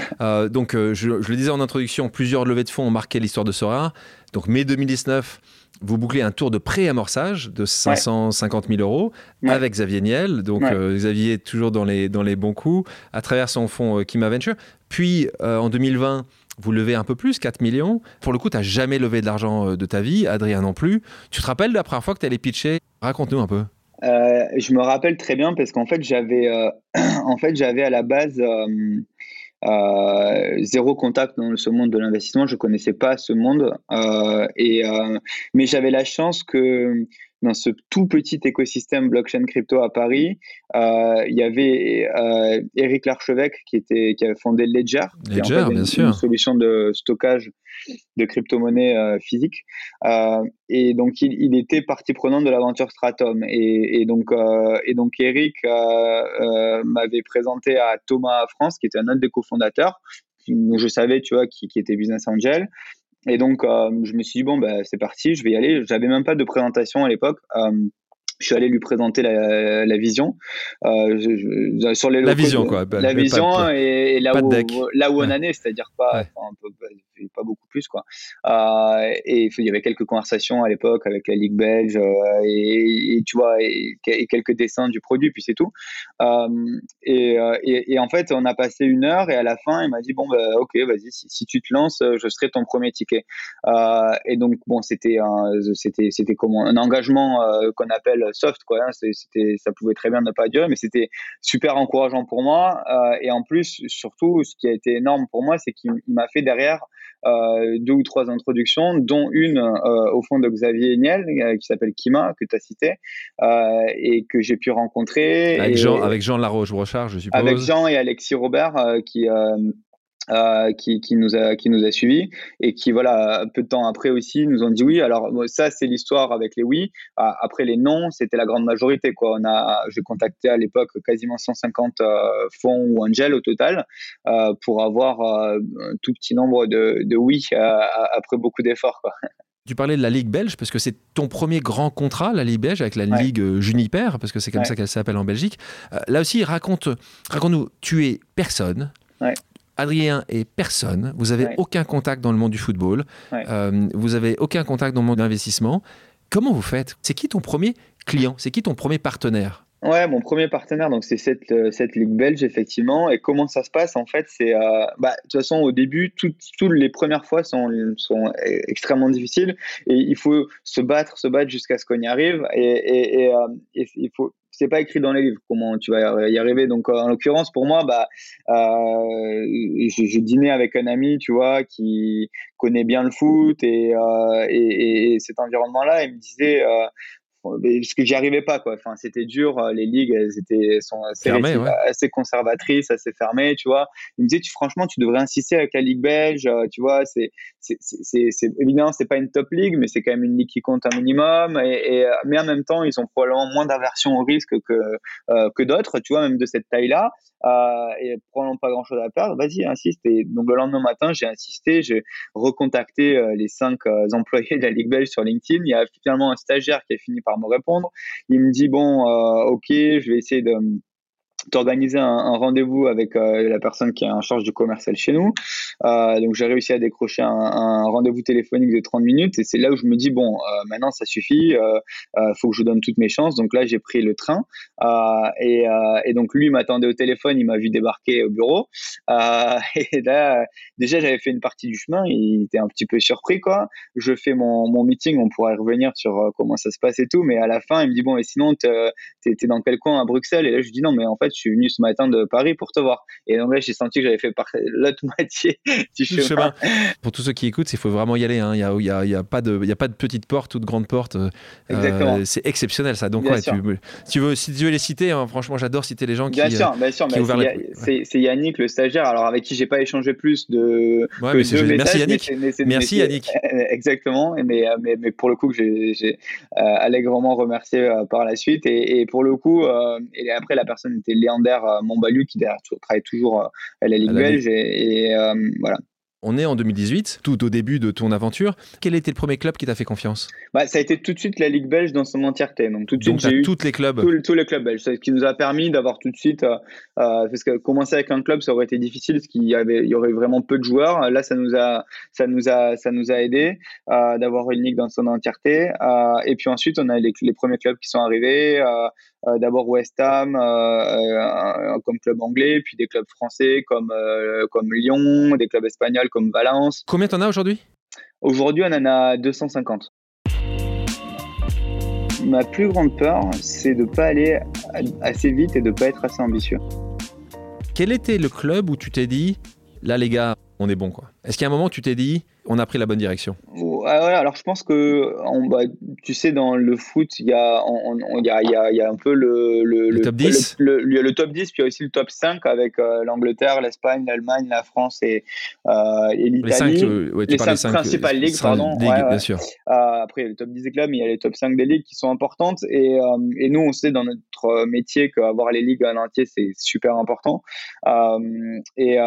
donc, je, je, le disais en introduction, plusieurs levées de fonds ont marqué l'histoire de Sora. Donc, mai 2019, vous bouclez un tour de pré-amorçage de 550 000 euros avec Xavier Niel. Donc euh, Xavier est toujours dans les, dans les bons coups à travers son fonds euh, Kima Venture. Puis euh, en 2020, vous levez un peu plus, 4 millions. Pour le coup, tu n'as jamais levé de l'argent de ta vie, Adrien non plus. Tu te rappelles la première fois que tu allais pitcher? Raconte-nous un peu. je me rappelle très bien parce qu'en fait, j'avais (clears throat) en fait, j'avais à la base euh, zéro contact dans ce monde de l'investissement, je connaissais pas ce monde, euh, et euh, mais j'avais la chance que dans ce tout petit écosystème blockchain crypto à Paris, il y avait Eric Larchevêque qui, était, qui avait fondé Ledger, Ledger bien une, sûr. une solution de stockage de crypto-monnaie euh, physique. Euh, et donc, il, était partie prenante de l'aventure Stratum. Et, donc, euh, et donc, Eric m'avait présenté à Thomas France, qui était un autre des cofondateurs, je savais, tu vois, qui, qui était business angel. Et donc, je me suis dit, bon, bah, c'est parti, je vais y aller. J'avais même pas de présentation à l'époque. Euh, je suis allé lui présenter la, la vision. Euh, je, sur les la vision quoi. La vision et, là où là où on en est c'est-à-dire pas pas beaucoup plus quoi. Euh, et il y avait quelques conversations à l'époque avec la ligue belge euh, et, tu vois et, quelques dessins du produit puis c'est tout. Euh, et, et, en fait on a passé une heure et à la fin il m'a dit bon bah, ok vas-y si, si, tu te lances je serai ton premier ticket. Et donc bon c'était c'était c'était comment un engagement qu'on appelle soft quoi hein. c'était ça pouvait très bien ne pas durer mais c'était super encourageant pour moi et en plus surtout ce qui a été énorme pour moi c'est qu'il m'a fait derrière euh, deux ou trois introductions, dont une euh, au fond de Xavier Niel, euh, qui s'appelle Kima, que tu as cité, et que j'ai pu rencontrer. Avec, Jean, avec Jean Laroche-Brochard, je suppose. Avec Jean et Alexis Robert, qui euh, qui, qui, nous a qui nous a suivis et qui voilà peu de temps après aussi nous ont dit oui. Alors ça c'est l'histoire avec les oui. Après les non c'était la grande majorité quoi. On a j'ai contacté à l'époque quasiment 150 euh, fonds ou angels au total euh, pour avoir un tout petit nombre de, de oui après beaucoup d'efforts quoi. Tu parlais de la Ligue belge parce que c'est ton premier grand contrat, la Ligue belge, avec la Ligue Juniper, parce que c'est comme ça qu'elle s'appelle en Belgique. là aussi, raconte, raconte-nous, tu es personne, Ouais. Adrien est personne. Vous avez aucun contact dans le monde du football. Euh, vous avez aucun contact dans le monde de l'investissement. Comment vous faites? C'est qui ton premier client? C'est qui ton premier partenaire? Ouais, mon premier partenaire, donc c'est cette, euh, cette ligue belge effectivement. Et comment ça se passe en fait C'est, euh, bah, de toute façon, au début, toutes les premières fois sont, sont extrêmement difficiles et il faut se battre, se battre jusqu'à ce qu'on y arrive. Et, et, et il faut, c'est pas écrit dans les livres comment tu vas y arriver. Donc en l'occurrence pour moi, bah, euh, j'ai dîné avec un ami, tu vois, qui connaît bien le foot et, euh, et, et cet environnement-là. Il me disait, euh, parce que j'y arrivais pas quoi. Enfin, c'était dur. Euh, les ligues, elles étaient sont assez, assez conservatrices, assez fermées, tu vois. Il me disait, tu franchement, tu devrais insister avec la ligue belge. Euh, tu vois, c'est c'est évidemment c'est pas une top ligue, mais c'est quand même une ligue qui compte un minimum. Et, euh, mais en même temps, ils ont probablement moins d'aversion au risque que que d'autres, tu vois, même de cette taille-là. Euh, et probablement pas grand chose à perdre, vas-y, insiste. Et donc le lendemain matin, j'ai insisté, j'ai recontacté les cinq employés de la Ligue belge sur LinkedIn. Il y a finalement un stagiaire qui a fini par me répondre. Il me dit bon, euh, ok, je vais essayer de d'organiser un, rendez-vous avec euh, la personne qui est en charge du commercial chez nous. Euh, donc j'ai réussi à décrocher un, rendez-vous téléphonique de 30 minutes et c'est là où je me dis bon euh, maintenant ça suffit, euh, faut que je donne toutes mes chances. Donc là j'ai pris le train et, donc lui m'attendait au téléphone, il m'a vu débarquer au bureau (laughs) et là déjà j'avais fait une partie du chemin, il était un petit peu surpris quoi. Je fais mon, meeting, on pourrait revenir sur comment ça se passe et tout, mais à la fin il me dit bon et sinon t'es dans quel coin à Bruxelles? Et là je dis non mais en fait suis venu ce matin de Paris pour te voir. Et donc là, j'ai senti que j'avais fait (laughs) l'autre moitié du chemin. Pour tous ceux qui écoutent, il faut vraiment y aller. Hein. Il n'y a, y a, pas de, il y a pas de petite porte ou de grande porte. Euh, Exactement. c'est exceptionnel ça. Donc, ouais, tu, tu, veux, si tu veux les citer, hein, franchement, j'adore citer les gens qui. Bien sûr, bien sûr. C'est Yannick, le stagiaire, alors avec qui j'ai pas échangé plus de. Ouais, mais deux merci Yannick. merci Yannick. (laughs) Exactement. Mais, mais, mais, pour le coup, j'ai euh, allègrement remercié euh, par la suite. Et, et pour le coup, et après, la personne était Léander euh, Montbalu qui travaille toujours euh, à la Ligue belge et, euh, voilà. On est en 2018, tout au début de ton aventure. Quel était le premier club qui t'a fait confiance? Bah, Ça a été tout de suite la Ligue belge dans son entièreté. Donc, tout de suite, j'ai eu toutes les clubs. Tous, les clubs belges. Ce qui nous a permis d'avoir tout de suite. Euh, parce que commencer avec un club, ça aurait été difficile parce qu'il y, avait, il y aurait vraiment peu de joueurs. Là, ça nous a, ça nous a, ça nous a aidé euh, d'avoir une ligue dans son entièreté. Euh, et puis ensuite, on a les, les premiers clubs qui sont arrivés. Euh, d'abord West Ham euh, euh, comme club anglais, puis des clubs français comme, comme Lyon, des clubs espagnols comme Valence. Combien t'en as aujourd'hui? Aujourd'hui, on en a 250. Ma plus grande peur, c'est de ne pas aller assez vite et de ne pas être assez ambitieux. Quel était le club où tu t'es dit, là les gars, on est bon quoi? Est-ce qu'il y a un moment où tu t'es dit, on a pris la bonne direction? Alors je pense que bah, tu sais dans le foot il y a il y a, y, y a, un peu le, le, top 10 le, le, top 10 puis il y a aussi le top 5 avec euh, l'Angleterre l'Espagne l'Allemagne la France et, euh, et l'Italie. les, les, cinq principales ligues pardon ligue, bien sûr. Euh, après il y a le top 10 des clubs mais il y a les top 5 des ligues qui sont importantes. Et, euh, et nous on sait dans notre métier qu'avoir les ligues en entier c'est super important. Et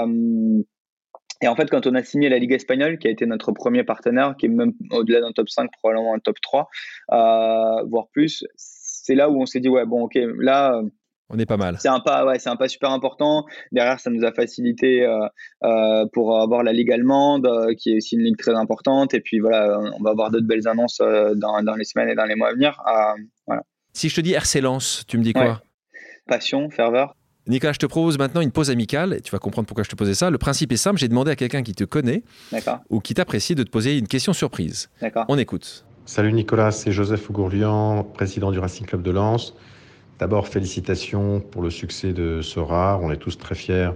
et en fait, quand on a signé la Ligue espagnole, qui a été notre premier partenaire, qui est même au-delà d'un top 5, probablement un top 3, euh, voire plus, c'est là où on s'est dit, ouais, bon, ok, là. On est pas mal. C'est un pas, ouais, c'est un pas super important. Derrière, ça nous a facilité euh, euh, pour avoir la Ligue allemande, euh, qui est aussi une ligue très importante. Et puis voilà, on va avoir d'autres belles annonces dans, dans, les semaines et dans les mois à venir. voilà. Si je te dis RC Lens, tu me dis quoi? Passion, ferveur. Nicolas, je te propose maintenant une pause amicale et tu vas comprendre pourquoi je te posais ça. Le principe est simple, j'ai demandé à quelqu'un qui te connaît ou qui t'apprécie de te poser une question surprise. On écoute. Salut Nicolas, c'est Joseph Ougourlian, président du Racing Club de Lens. D'abord, félicitations pour le succès de Sora. On est tous très fiers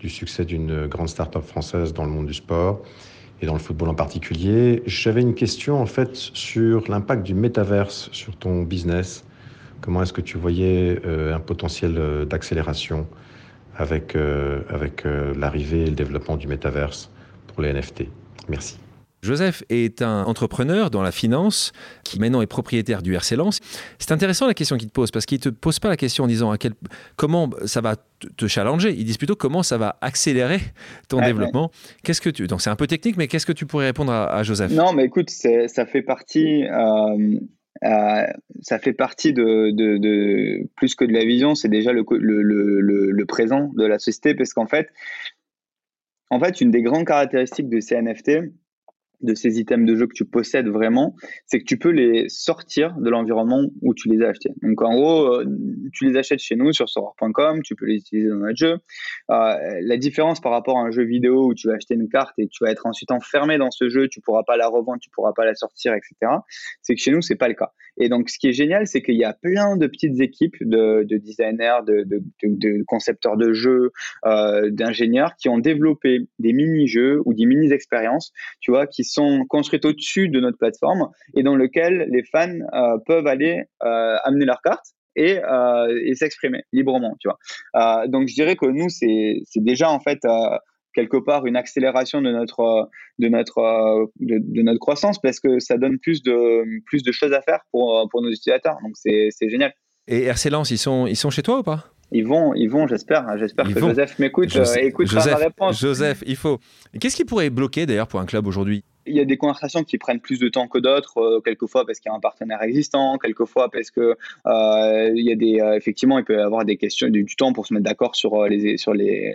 du succès d'une grande start-up française dans le monde du sport et dans le football en particulier. J'avais une question en fait sur l'impact du métaverse sur ton business. Comment est-ce que tu voyais euh, un potentiel euh, d'accélération avec, avec l'arrivée et le développement du métaverse pour les NFT. Merci. Joseph est un entrepreneur dans la finance qui maintenant est propriétaire du RC Lens. C'est intéressant la question qu'il te pose parce qu'il ne te pose pas la question en disant à quel, comment ça va te challenger. Il dit plutôt comment ça va accélérer ton développement. Qu'est-ce que tu donc c'est un peu technique, mais qu'est-ce que tu pourrais répondre à, Joseph? Non, mais écoute, ça fait partie. Euh, euh, ça fait partie de, plus que de la vision, c'est déjà le, présent de la société parce qu'en fait, en fait, une des grandes caractéristiques de ces NFT, de ces items de jeu que tu possèdes vraiment, c'est que tu peux les sortir de l'environnement où tu les as achetés. Donc en gros, euh, tu les achètes chez nous sur soror.com, tu peux les utiliser dans notre jeu. Euh, la différence par rapport à un jeu vidéo où tu vas acheter une carte et tu vas être ensuite enfermé dans ce jeu, tu pourras pas la revendre, tu pourras pas la sortir, etc. C'est que chez nous, c'est pas le cas. Et donc ce qui est génial, c'est qu'il y a plein de petites équipes de, designers, de, concepteurs de jeux, euh, d'ingénieurs qui ont développé des mini-jeux ou des mini-expériences, tu vois, qui sont construites au-dessus de notre plateforme et dans lequel les fans euh, peuvent aller euh, amener leurs cartes et, euh, et s'exprimer librement, tu vois. donc je dirais que nous c'est déjà en fait quelque part une accélération de notre de notre de, notre croissance parce que ça donne plus de plus de choses à faire pour pour nos utilisateurs. Donc c'est génial. Et RC Lens, ils sont ils sont chez toi ou pas? Ils vont, ils vont, j'espère. J'espère que Joseph m'écoute. Joseph, écoute Joseph, ma réponse. Joseph, il faut. Qu'est-ce qui pourrait bloquer d'ailleurs pour un club aujourd'hui? Il y a des conversations qui prennent plus de temps que d'autres, euh, quelquefois parce qu'il y a un partenaire existant, quelquefois parce que euh, il y a des, euh, effectivement, il peut y avoir des questions, du, temps pour se mettre d'accord sur les, sur les,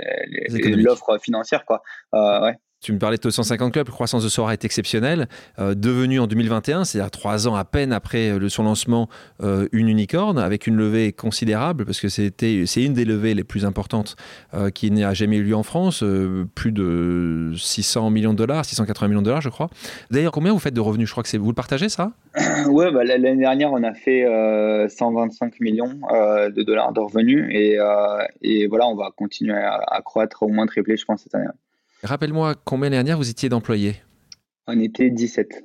l'offre financière, quoi. ouais. Tu me parlais de 250 clubs, croissance de Sora est exceptionnelle, euh, devenue en 2021, c'est-à-dire trois ans à peine après le, son lancement, euh, une unicorne avec une levée considérable, parce que c'est une des levées les plus importantes euh, qui n'a jamais eu lieu en France, plus de 600 millions de dollars, 680 millions de dollars je crois. D'ailleurs, combien vous faites de revenus Je crois que vous le partagez ça? (coughs) Ouais, bah, l'année dernière on a fait 125 millions de dollars de revenus et, et, voilà, on va continuer à, à croître au moins tripler je pense cette année. Rappelle-moi combien l'année dernière vous étiez d'employés On était 17.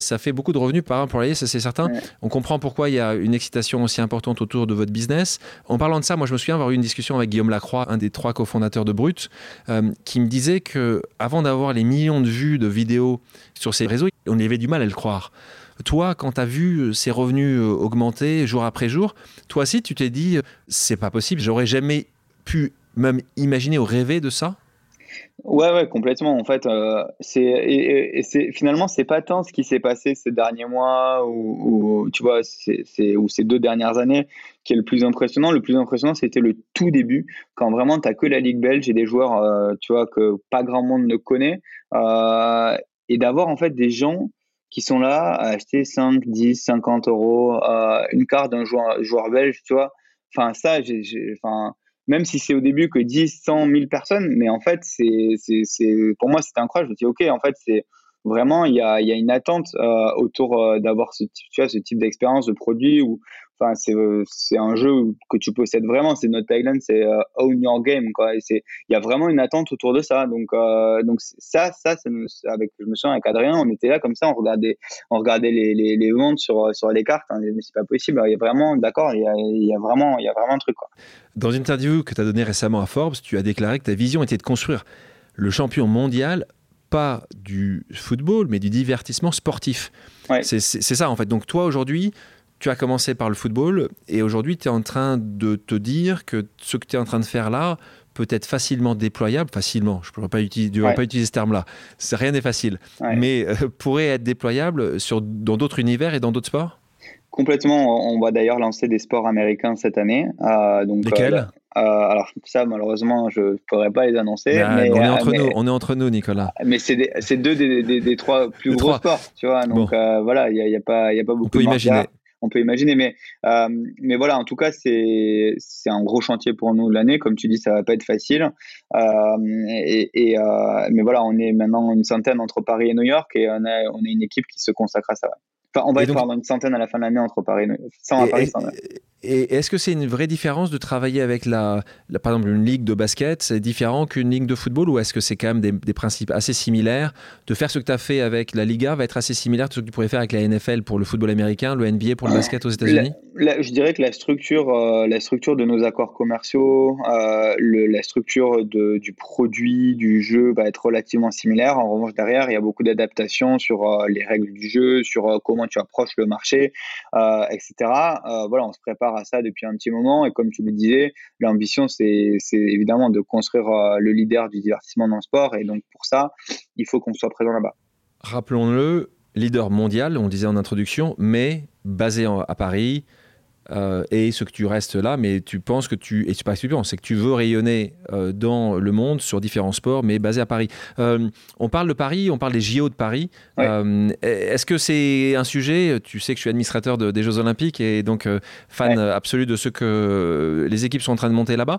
Ça fait beaucoup de revenus par employé, ça c'est certain. On comprend pourquoi il y a une excitation aussi importante autour de votre business. En parlant de ça, moi je me souviens avoir eu une discussion avec Guillaume Lacroix, un des trois cofondateurs de Brut, euh, qui me disait que avant d'avoir les millions de vues de vidéos sur ces réseaux, on avait du mal à le croire. Toi, quand tu as vu ces revenus euh, augmenter jour après jour, toi aussi tu t'es dit c'est pas possible, j'aurais jamais pu même imaginer ou rêver de ça? Ouais, ouais, complètement. En fait, euh, c'est et, finalement c'est pas tant ce qui s'est passé ces derniers mois ou, tu vois, c'est ou ces deux dernières années qui est le plus impressionnant. Le plus impressionnant, c'était le tout début quand vraiment t'as que la ligue belge et des joueurs, euh, tu vois, que pas grand monde ne connaît, euh, et d'avoir en fait des gens qui sont là à acheter 5, 10, 50 euros une carte d'un joueur, joueur belge, tu vois. Enfin ça, j'ai, enfin même si c'est au début que 10, 100, 1000 personnes, mais en fait, c'est, c'est, pour moi, c'était incroyable. Je me dis, OK, en fait, c'est vraiment, il y a, y a une attente euh, autour euh, d'avoir ce, tu vois, ce type d'expérience de produit ou enfin, c'est, c'est un jeu que tu possèdes vraiment. C'est notre tagline, c'est euh, own your game, quoi. Et c'est, il y a vraiment une attente autour de ça. Donc, donc ça, ça, avec, je me souviens avec Adrien, on était là comme ça, on regardait, on regardait les, les, les ventes sur, sur les cartes. Hein, mais c'est pas possible. Il y a vraiment, d'accord, il y a, il y a vraiment, il y a vraiment un truc, quoi. Dans une interview que tu as donnée récemment à Forbes, tu as déclaré que ta vision était de construire le champion mondial, pas du football, mais du divertissement sportif. C'est ça en fait. Donc toi aujourd'hui, tu as commencé par le football et aujourd'hui tu es en train de te dire que ce que tu es en train de faire là peut être facilement déployable, facilement, je ne pourrais pas utiliser, pas utiliser ce terme-là, rien n'est facile, mais euh, pourrait être déployable sur, dans d'autres univers et dans d'autres sports? Complètement. On va d'ailleurs lancer des sports américains cette année. Euh, donc, Lesquels? euh, euh, alors ça, malheureusement, je ne pourrais pas les annoncer. Mais, on, est entre nous, on est entre nous, Nicolas. Mais c'est deux des, trois plus gros sports, tu vois. Donc voilà, il n'y a, a, pas, y a pas beaucoup on peut imaginer. On peut imaginer, mais, mais voilà, en tout cas, c'est un gros chantier pour nous l'année. Comme tu dis, ça va pas être facile. et, mais voilà, on est maintenant une centaine entre Paris et New York et on a, on a une équipe qui se consacre à ça on va être une centaine à la fin de l'année entre Paris, 100 à Paris, Et est-ce que c'est une vraie différence de travailler avec la, par exemple une ligue de basket, c'est différent qu'une ligue de football ou est-ce que c'est quand même des, principes assez similaires De faire ce que tu as fait avec la Liga va être assez similaire à ce que tu pourrais faire avec la NFL pour le football américain, le NBA pour le basket aux États-Unis? Je dirais que la structure, euh, la structure de nos accords commerciaux, euh, la structure de, du produit, du jeu va être relativement similaire. En revanche, derrière, il y a beaucoup d'adaptations sur euh, les règles du jeu, sur comment tu approches le marché, etc. voilà, on se prépare à ça depuis un petit moment. Et comme tu le disais, l'ambition, c'est évidemment de construire euh, le leader du divertissement dans le sport. Et donc, pour ça, il faut qu'on soit présent là-bas. Rappelons-le, leader mondial, on le disait en introduction, mais basé à Paris, euh, et ce que tu restes là, mais tu penses que tu, et c'est pas que tu penses, c'est que tu veux rayonner euh, dans le monde sur différents sports, mais basé à Paris. Euh, on parle de Paris, on parle des JO de Paris. Est-ce que c'est un sujet Tu sais que je suis administrateur des Jeux Olympiques et donc fan absolu de ce que les équipes sont en train de monter là-bas.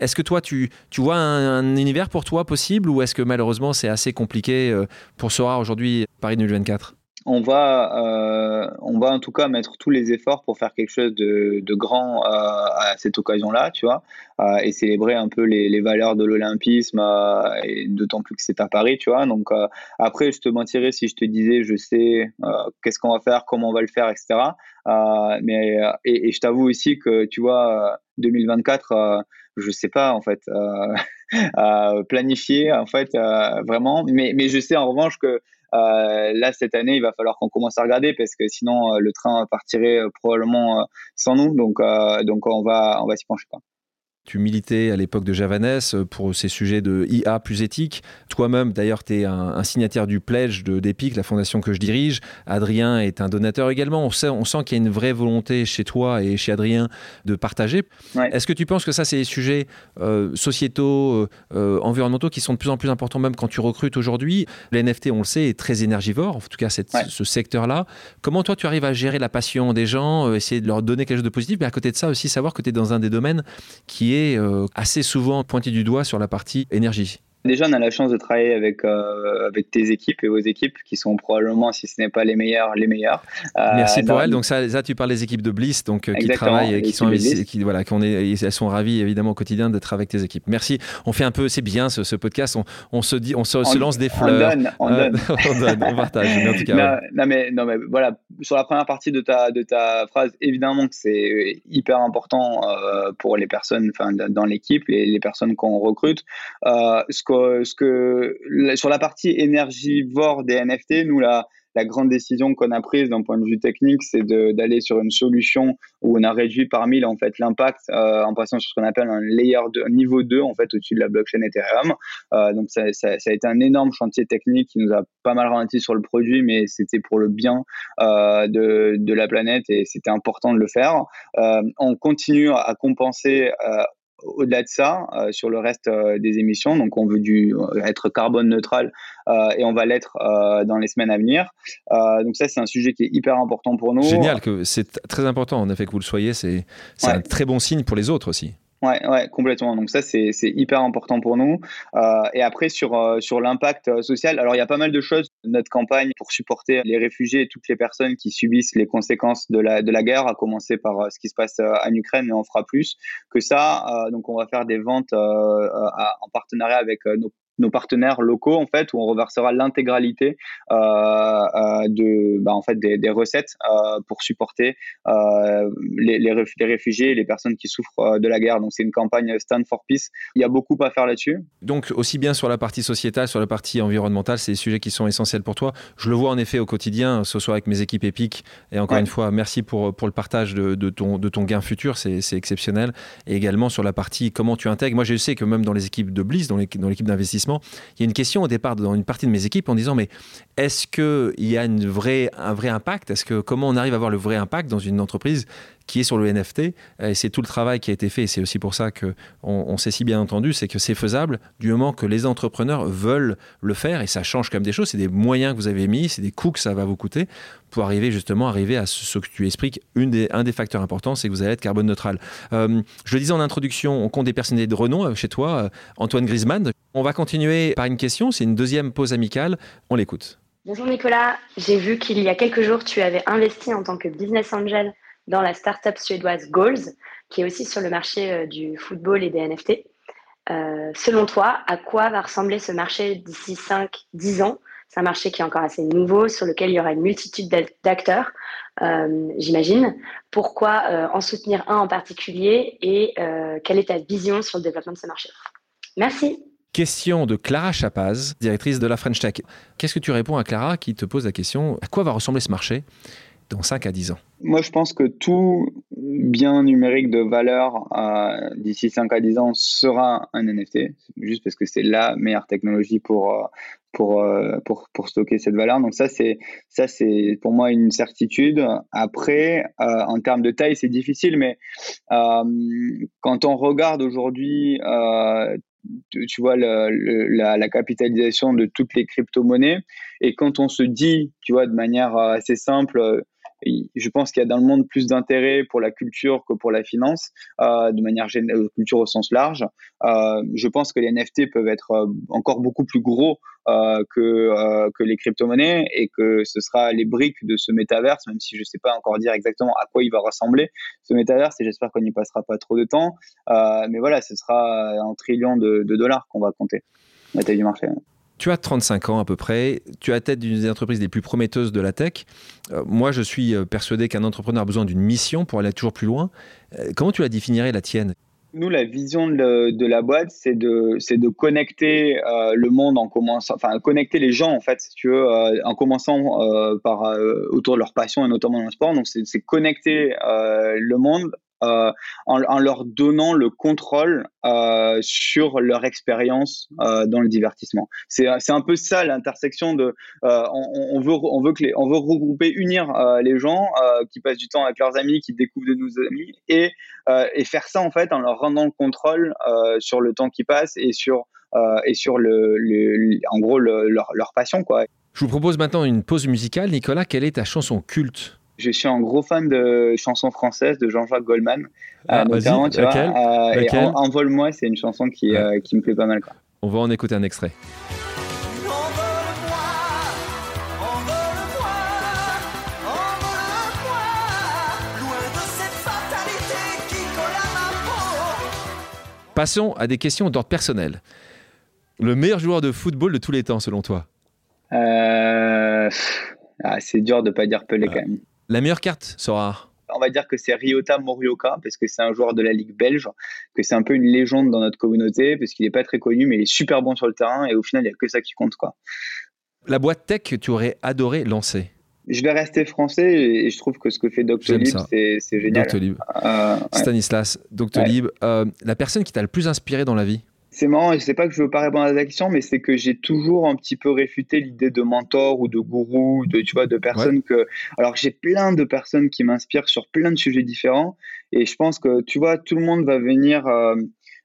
est-ce que toi, tu, tu vois un, univers pour toi possible ou est-ce que malheureusement c'est assez compliqué pour Sora aujourd'hui Paris 2024 on va, euh, on va en tout cas mettre tous les efforts pour faire quelque chose de, de grand euh, à cette occasion-là, tu vois, euh, et célébrer un peu les, les valeurs de l'olympisme, et d'autant plus que c'est à Paris, tu vois. Donc après, je te mentirais si je te disais, je sais qu'est-ce qu'on va faire, comment on va le faire, etc. mais et, je t'avoue aussi que, tu vois, 2024 je sais pas en fait (laughs) planifier en fait vraiment mais mais je sais en revanche que euh, là, cette année, il va falloir qu'on commence à regarder parce que sinon, euh, le train partirait euh, probablement sans nous. Donc, donc on va, on va s'y pencher. Tu militais à l'époque de Javanès euh, pour ces sujets de IA plus éthique. Toi-même, d'ailleurs, tu es un, signataire du pledge d'EPIC, la fondation que je dirige. Adrien est un donateur également. On sent, on sent qu'il y a une vraie volonté chez toi et chez Adrien de partager. Est-ce que tu penses que ça, c'est des sujets euh, sociétaux, euh, environnementaux qui sont de plus en plus importants même quand tu recrutes aujourd'hui? L'NFT, on le sait, est très énergivore, en tout cas ce secteur-là. Comment toi, tu arrives à gérer la passion des gens, essayer de leur donner quelque chose de positif, mais à côté de ça aussi, savoir que tu es dans un des domaines qui euh, assez souvent pointé du doigt sur la partie énergie. Déjà, on a la chance de travailler avec, euh, avec tes équipes et vos équipes qui sont probablement, si ce n'est pas les meilleures, les meilleures. Euh, Merci pour elles. Donc, ça, tu parles des équipes de Bliss donc, euh, qui travaillent et qui sont qui, voilà, qu'on est, elles sont ravies évidemment au quotidien d'être avec tes équipes. Merci. On fait un peu, c'est bien ce, ce, podcast. On, on, se dit, on se, lance des fleurs. On donne, on, donne. (laughs) on, donne, on partage. Mais en tout cas, non, mais, non, mais voilà, sur la première partie de ta, de ta phrase, évidemment que c'est hyper important pour les personnes enfin, dans l'équipe, les, les personnes qu'on recrute. ce sur la partie énergivore des NFT, nous, la, grande décision qu'on a prise d'un point de vue technique, c'est d'aller sur une solution où on a réduit par mille l'impact euh, en passant sur ce qu'on appelle un layer de niveau 2 en fait au-dessus de la blockchain Ethereum. Euh, donc ça, a été un énorme chantier technique qui nous a pas mal ralenti sur le produit, mais c'était pour le bien euh, de, la planète et c'était important de le faire. On continue à compenser au-delà de ça, euh, sur le reste euh, des émissions, donc on veut du, euh, être carbone neutral et on va l'être dans les semaines à venir. donc ça, c'est un sujet qui est hyper important pour nous. Génial, que c'est très important en effet que vous le soyez. C'est un très bon signe pour les autres aussi. Ouais, ouais, complètement. Donc ça, c'est hyper important pour nous. Euh, et après, sur, euh, sur l'impact euh, social, alors il y a pas mal de choses. Notre campagne pour supporter les réfugiés et toutes les personnes qui subissent les conséquences de la, de la guerre, à commencer par ce qui se passe en Ukraine, mais on fera plus que ça. donc on va faire des ventes en partenariat avec nos nos partenaires locaux en fait où on reversera l'intégralité euh, euh, de bah, en fait des, des recettes euh, pour supporter les, les, réfugiés et les personnes qui souffrent de la guerre. Donc c'est une campagne Stand for Peace. Il y a beaucoup à faire là-dessus. Donc aussi bien sur la partie sociétale sur la partie environnementale c'est des sujets qui sont essentiels pour toi. Je le vois en effet au quotidien ce soit avec mes équipes épiques. Et encore ouais. une fois merci pour, pour le partage de, de, ton, de ton gain futur. C'est exceptionnel. Et également sur la partie comment tu intègres. Moi je sais que même dans les équipes de Bliss dans l'équipe d'investissement il y a une question au départ dans une partie de mes équipes en disant mais est-ce qu'il y a un vrai impact? Est-ce que comment on arrive à avoir le vrai impact dans une entreprise qui est sur le NFT Et c'est tout le travail qui a été fait. C'est aussi pour ça que on, on sait si bien entendu, c'est que c'est faisable du moment que les entrepreneurs veulent le faire et ça change quand même des choses. C'est des moyens que vous avez mis, c'est des coûts que ça va vous coûter pour arriver justement arriver à ce, que tu expliques. Un des facteurs importants, c'est que vous allez être carbone neutral. Euh, je le disais en introduction, on compte des personnalités de renom euh, chez toi, euh, Antoine Griezmann. On va continuer par une question. C'est une deuxième pause amicale. On l'écoute. Bonjour Nicolas, j'ai vu qu'il y a quelques jours tu avais investi en tant que business angel dans la startup suédoise Goals, qui est aussi sur le marché du football et des NFT. selon toi, à quoi va ressembler ce marché d'ici 5-10 ans? C'est un marché qui est encore assez nouveau, sur lequel il y aura une multitude d'acteurs, euh, j'imagine. Pourquoi euh, en soutenir un en particulier et euh, quelle est ta vision sur le développement de ce marché? Merci. Question de Clara Chapaz, directrice de la French Tech. Qu'est-ce que tu réponds à Clara qui te pose la question à quoi va ressembler ce marché dans 5 à 10 ans? Moi, je pense que tout bien numérique de valeur d'ici 5 à 10 ans sera un NFT, juste parce que c'est la meilleure technologie pour, pour, euh, pour, pour, stocker cette valeur. Donc ça, c'est pour moi une certitude. Après, euh, en termes de taille, c'est difficile, mais euh, quand on regarde aujourd'hui, tu, vois la, capitalisation de toutes les crypto-monnaies, et quand on se dit, tu vois, de manière assez simple, je pense qu'il y a dans le monde plus d'intérêt pour la culture que pour la finance, euh, de manière générale, culture au sens large. Euh, je pense que les NFT peuvent être euh, encore beaucoup plus gros euh, que, euh, que les crypto-monnaies et que ce sera les briques de ce métaverse, même si je ne sais pas encore dire exactement à quoi il va ressembler ce métaverse et j'espère qu'on n'y passera pas trop de temps. Euh, mais voilà, ce sera un trillion de, de dollars qu'on va compter, la taille du marché. Tu as 35 ans à peu près, tu as tête d'une des entreprises les plus prometteuses de la tech. Euh, moi, je suis euh, persuadé qu'un entrepreneur a besoin d'une mission pour aller toujours plus loin. Euh, comment tu la définirais, la tienne? Nous, la vision de, la boîte, c'est de, de connecter le monde en commençant, enfin, connecter les gens, en fait, si tu veux, en commençant par, autour de leur passion et notamment dans le sport. Donc, c'est connecter le monde euh, en, leur donnant le contrôle euh, sur leur expérience euh, dans le divertissement. C'est un peu ça l'intersection de on, veut on veut que les, on veut regrouper unir les gens qui passent du temps avec leurs amis, qui découvrent de nouveaux amis et et faire ça en fait en leur rendant le contrôle sur le temps qui passe et sur et sur le, en gros leur, leur passion quoi. Je vous propose maintenant une pause musicale. Nicolas, quelle est ta chanson culte? Je suis un gros fan de chansons françaises de Jean-Jacques Goldman. Ah, euh, notamment, tu vois, euh, Envole-moi, c'est une chanson qui, euh, qui, me plaît pas mal. Quoi. On va en écouter un extrait. Passons à des questions d'ordre personnel. Le meilleur joueur de football de tous les temps, selon toi? Ah, C'est dur de ne pas dire Pelé quand même. La meilleure carte sera on va dire que c'est Ryota Morioka, parce que c'est un joueur de la Ligue belge, que c'est un peu une légende dans notre communauté, parce qu'il n'est pas très connu, mais il est super bon sur le terrain, et au final, il n'y a que ça qui compte. Quoi. La boîte tech que tu aurais adoré lancer je vais rester français et je trouve que ce que fait Doctolib, c'est génial. Doctolib. Euh, Stanislas, Doctolib, euh, la personne qui t'a le plus inspiré dans la vie c'est marrant, je sais pas que je veux pas répondre à la question, mais c'est que j'ai toujours un petit peu réfuté l'idée de mentor ou de gourou, de tu vois, de personnes que. Alors j'ai plein de personnes qui m'inspirent sur plein de sujets différents, et je pense que tu vois, tout le monde va venir. Euh,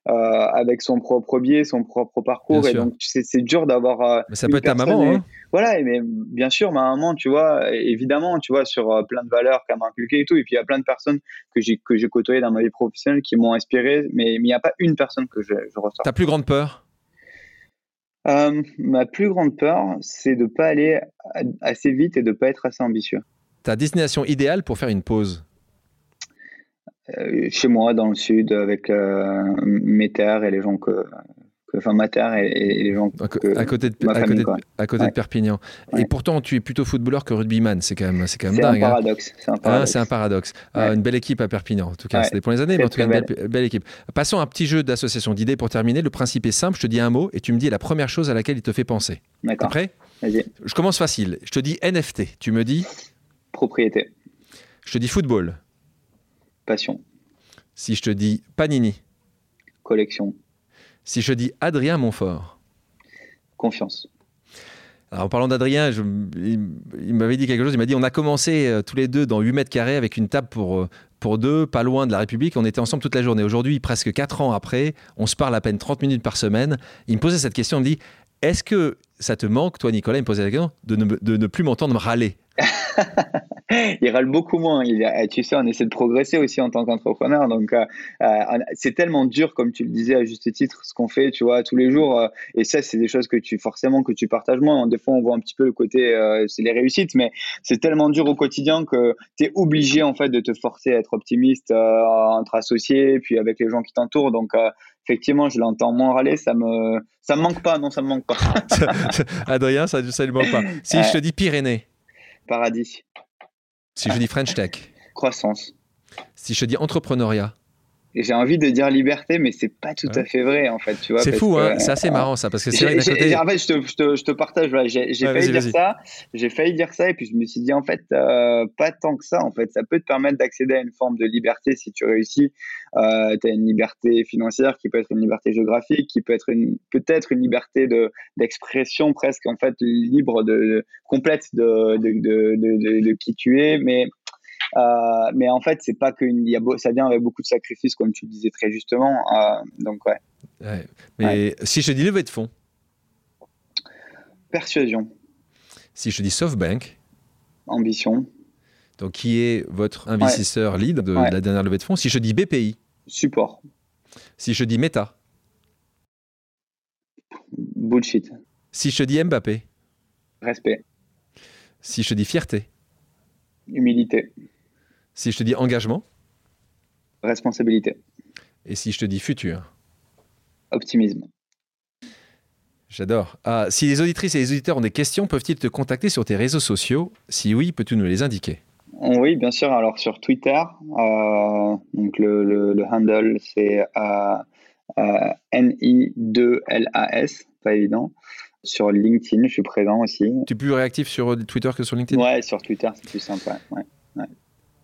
euh, avec son propre biais, son propre parcours. et donc, c'est dur d'avoir. Euh, ça peut être ta maman. Hein. Voilà, mais bien sûr, ma maman, tu vois, évidemment, tu vois, sur euh, plein de valeurs qu'elle m'a inculquées et tout. Et puis, il y a plein de personnes que j'ai que j'ai côtoyées dans ma vie professionnelle qui m'ont inspiré, mais il n'y a pas une personne que je, je ressors. Ta plus grande peur? Ma plus grande peur, c'est de ne pas aller assez vite et de ne pas être assez ambitieux. Ta destination idéale pour faire une pause? euh, chez moi, dans le sud, avec euh, mes terres et les gens que, enfin ma terre et, les gens à, côté de, à, côté de, à côté de Perpignan. Et pourtant, tu es plutôt footballeur que rugbyman. C'est quand même, c'est quand même dingue. Un paradoxe, C'est un hein. paradoxe. c'est un paradoxe. Euh, une belle équipe à Perpignan. En tout cas, c'était pour les années, mais en tout cas, une belle, équipe. Passons à un petit jeu d'association d'idées pour terminer. Le principe est simple. Je te dis un mot et tu me dis la première chose à laquelle il te fait penser. D'accord. Vas-y. Je commence facile. Je te dis NFT. Tu me dis Propriété. Je te dis football. Passion. Si je te dis Panini. Collection. Si je dis Adrien Montfort. Confiance. Alors, en parlant d'Adrien, il, m'avait dit quelque chose. Il m'a dit on a commencé euh, tous les deux dans 8 mètres carrés avec une table pour, euh, pour deux, pas loin de la République. On était ensemble toute la journée. Aujourd'hui, presque 4 ans après, on se parle à peine 30 minutes par semaine. Il me posait cette question. Il me dit est-ce que ça te manque, toi, Nicolas? Il me posait la question de ne, de ne plus m'entendre râler (laughs) il râle beaucoup moins. Il, tu sais, on essaie de progresser aussi en tant qu'entrepreneur. Donc, euh, euh, c'est tellement dur, comme tu le disais à juste titre, ce qu'on fait, tu vois, tous les jours. Euh, et ça, c'est des choses que tu, forcément, que tu partages moins. Des fois, on voit un petit peu le côté, c'est les réussites, mais c'est tellement dur au quotidien que tu es obligé, en fait, de te forcer à être optimiste entre associés, puis avec les gens qui t'entourent. Donc, effectivement, je l'entends moins râler, ça me, ça me manque pas, non, ça me manque pas. (laughs) Adrien, ça, ça lui manque pas. Si je te dis Pyrénées. Paradis. Si je dis French Tech. Croissance. Si je dis entrepreneuriat. J'ai envie de dire liberté, mais c'est pas tout à fait vrai en fait. Tu vois, c'est fou, hein c'est assez marrant ça, parce que c'est vrai côté... En fait, je te, je te, je te partage. Voilà, j'ai failli dire ça, j'ai failli dire ça, et puis je me suis dit en fait euh, pas tant que ça. En fait, ça peut te permettre d'accéder à une forme de liberté si tu réussis. Euh, tu as une liberté financière qui peut être une liberté géographique, qui peut être une peut-être une liberté de d'expression presque en fait libre de, complète de de, de, de, qui tu es, mais euh, mais en fait, c'est pas que ça vient avec beaucoup de sacrifices, comme tu le disais très justement. Euh, donc, ouais. Mais si je dis levée de fonds Persuasion. Si je dis SoftBank Ambition. Donc, qui est votre investisseur lead de, la dernière levée de fonds? Si je dis BPI Support. Si je dis Meta Bullshit. Si je dis Mbappé Respect. Si je dis fierté Humilité. Si je te dis engagement Responsabilité. Et si je te dis futur Optimisme. J'adore. Ah, si les auditrices et les auditeurs ont des questions, peuvent-ils te contacter sur tes réseaux sociaux? Si oui, peux-tu nous les indiquer? Oui, bien sûr. Alors sur Twitter, euh, donc le, handle c'est euh, euh, N-I-2-L-A-S, pas évident. Sur LinkedIn, je suis présent aussi. Tu es plus réactif sur Twitter que sur LinkedIn? Ouais, sur Twitter, c'est plus simple. ouais.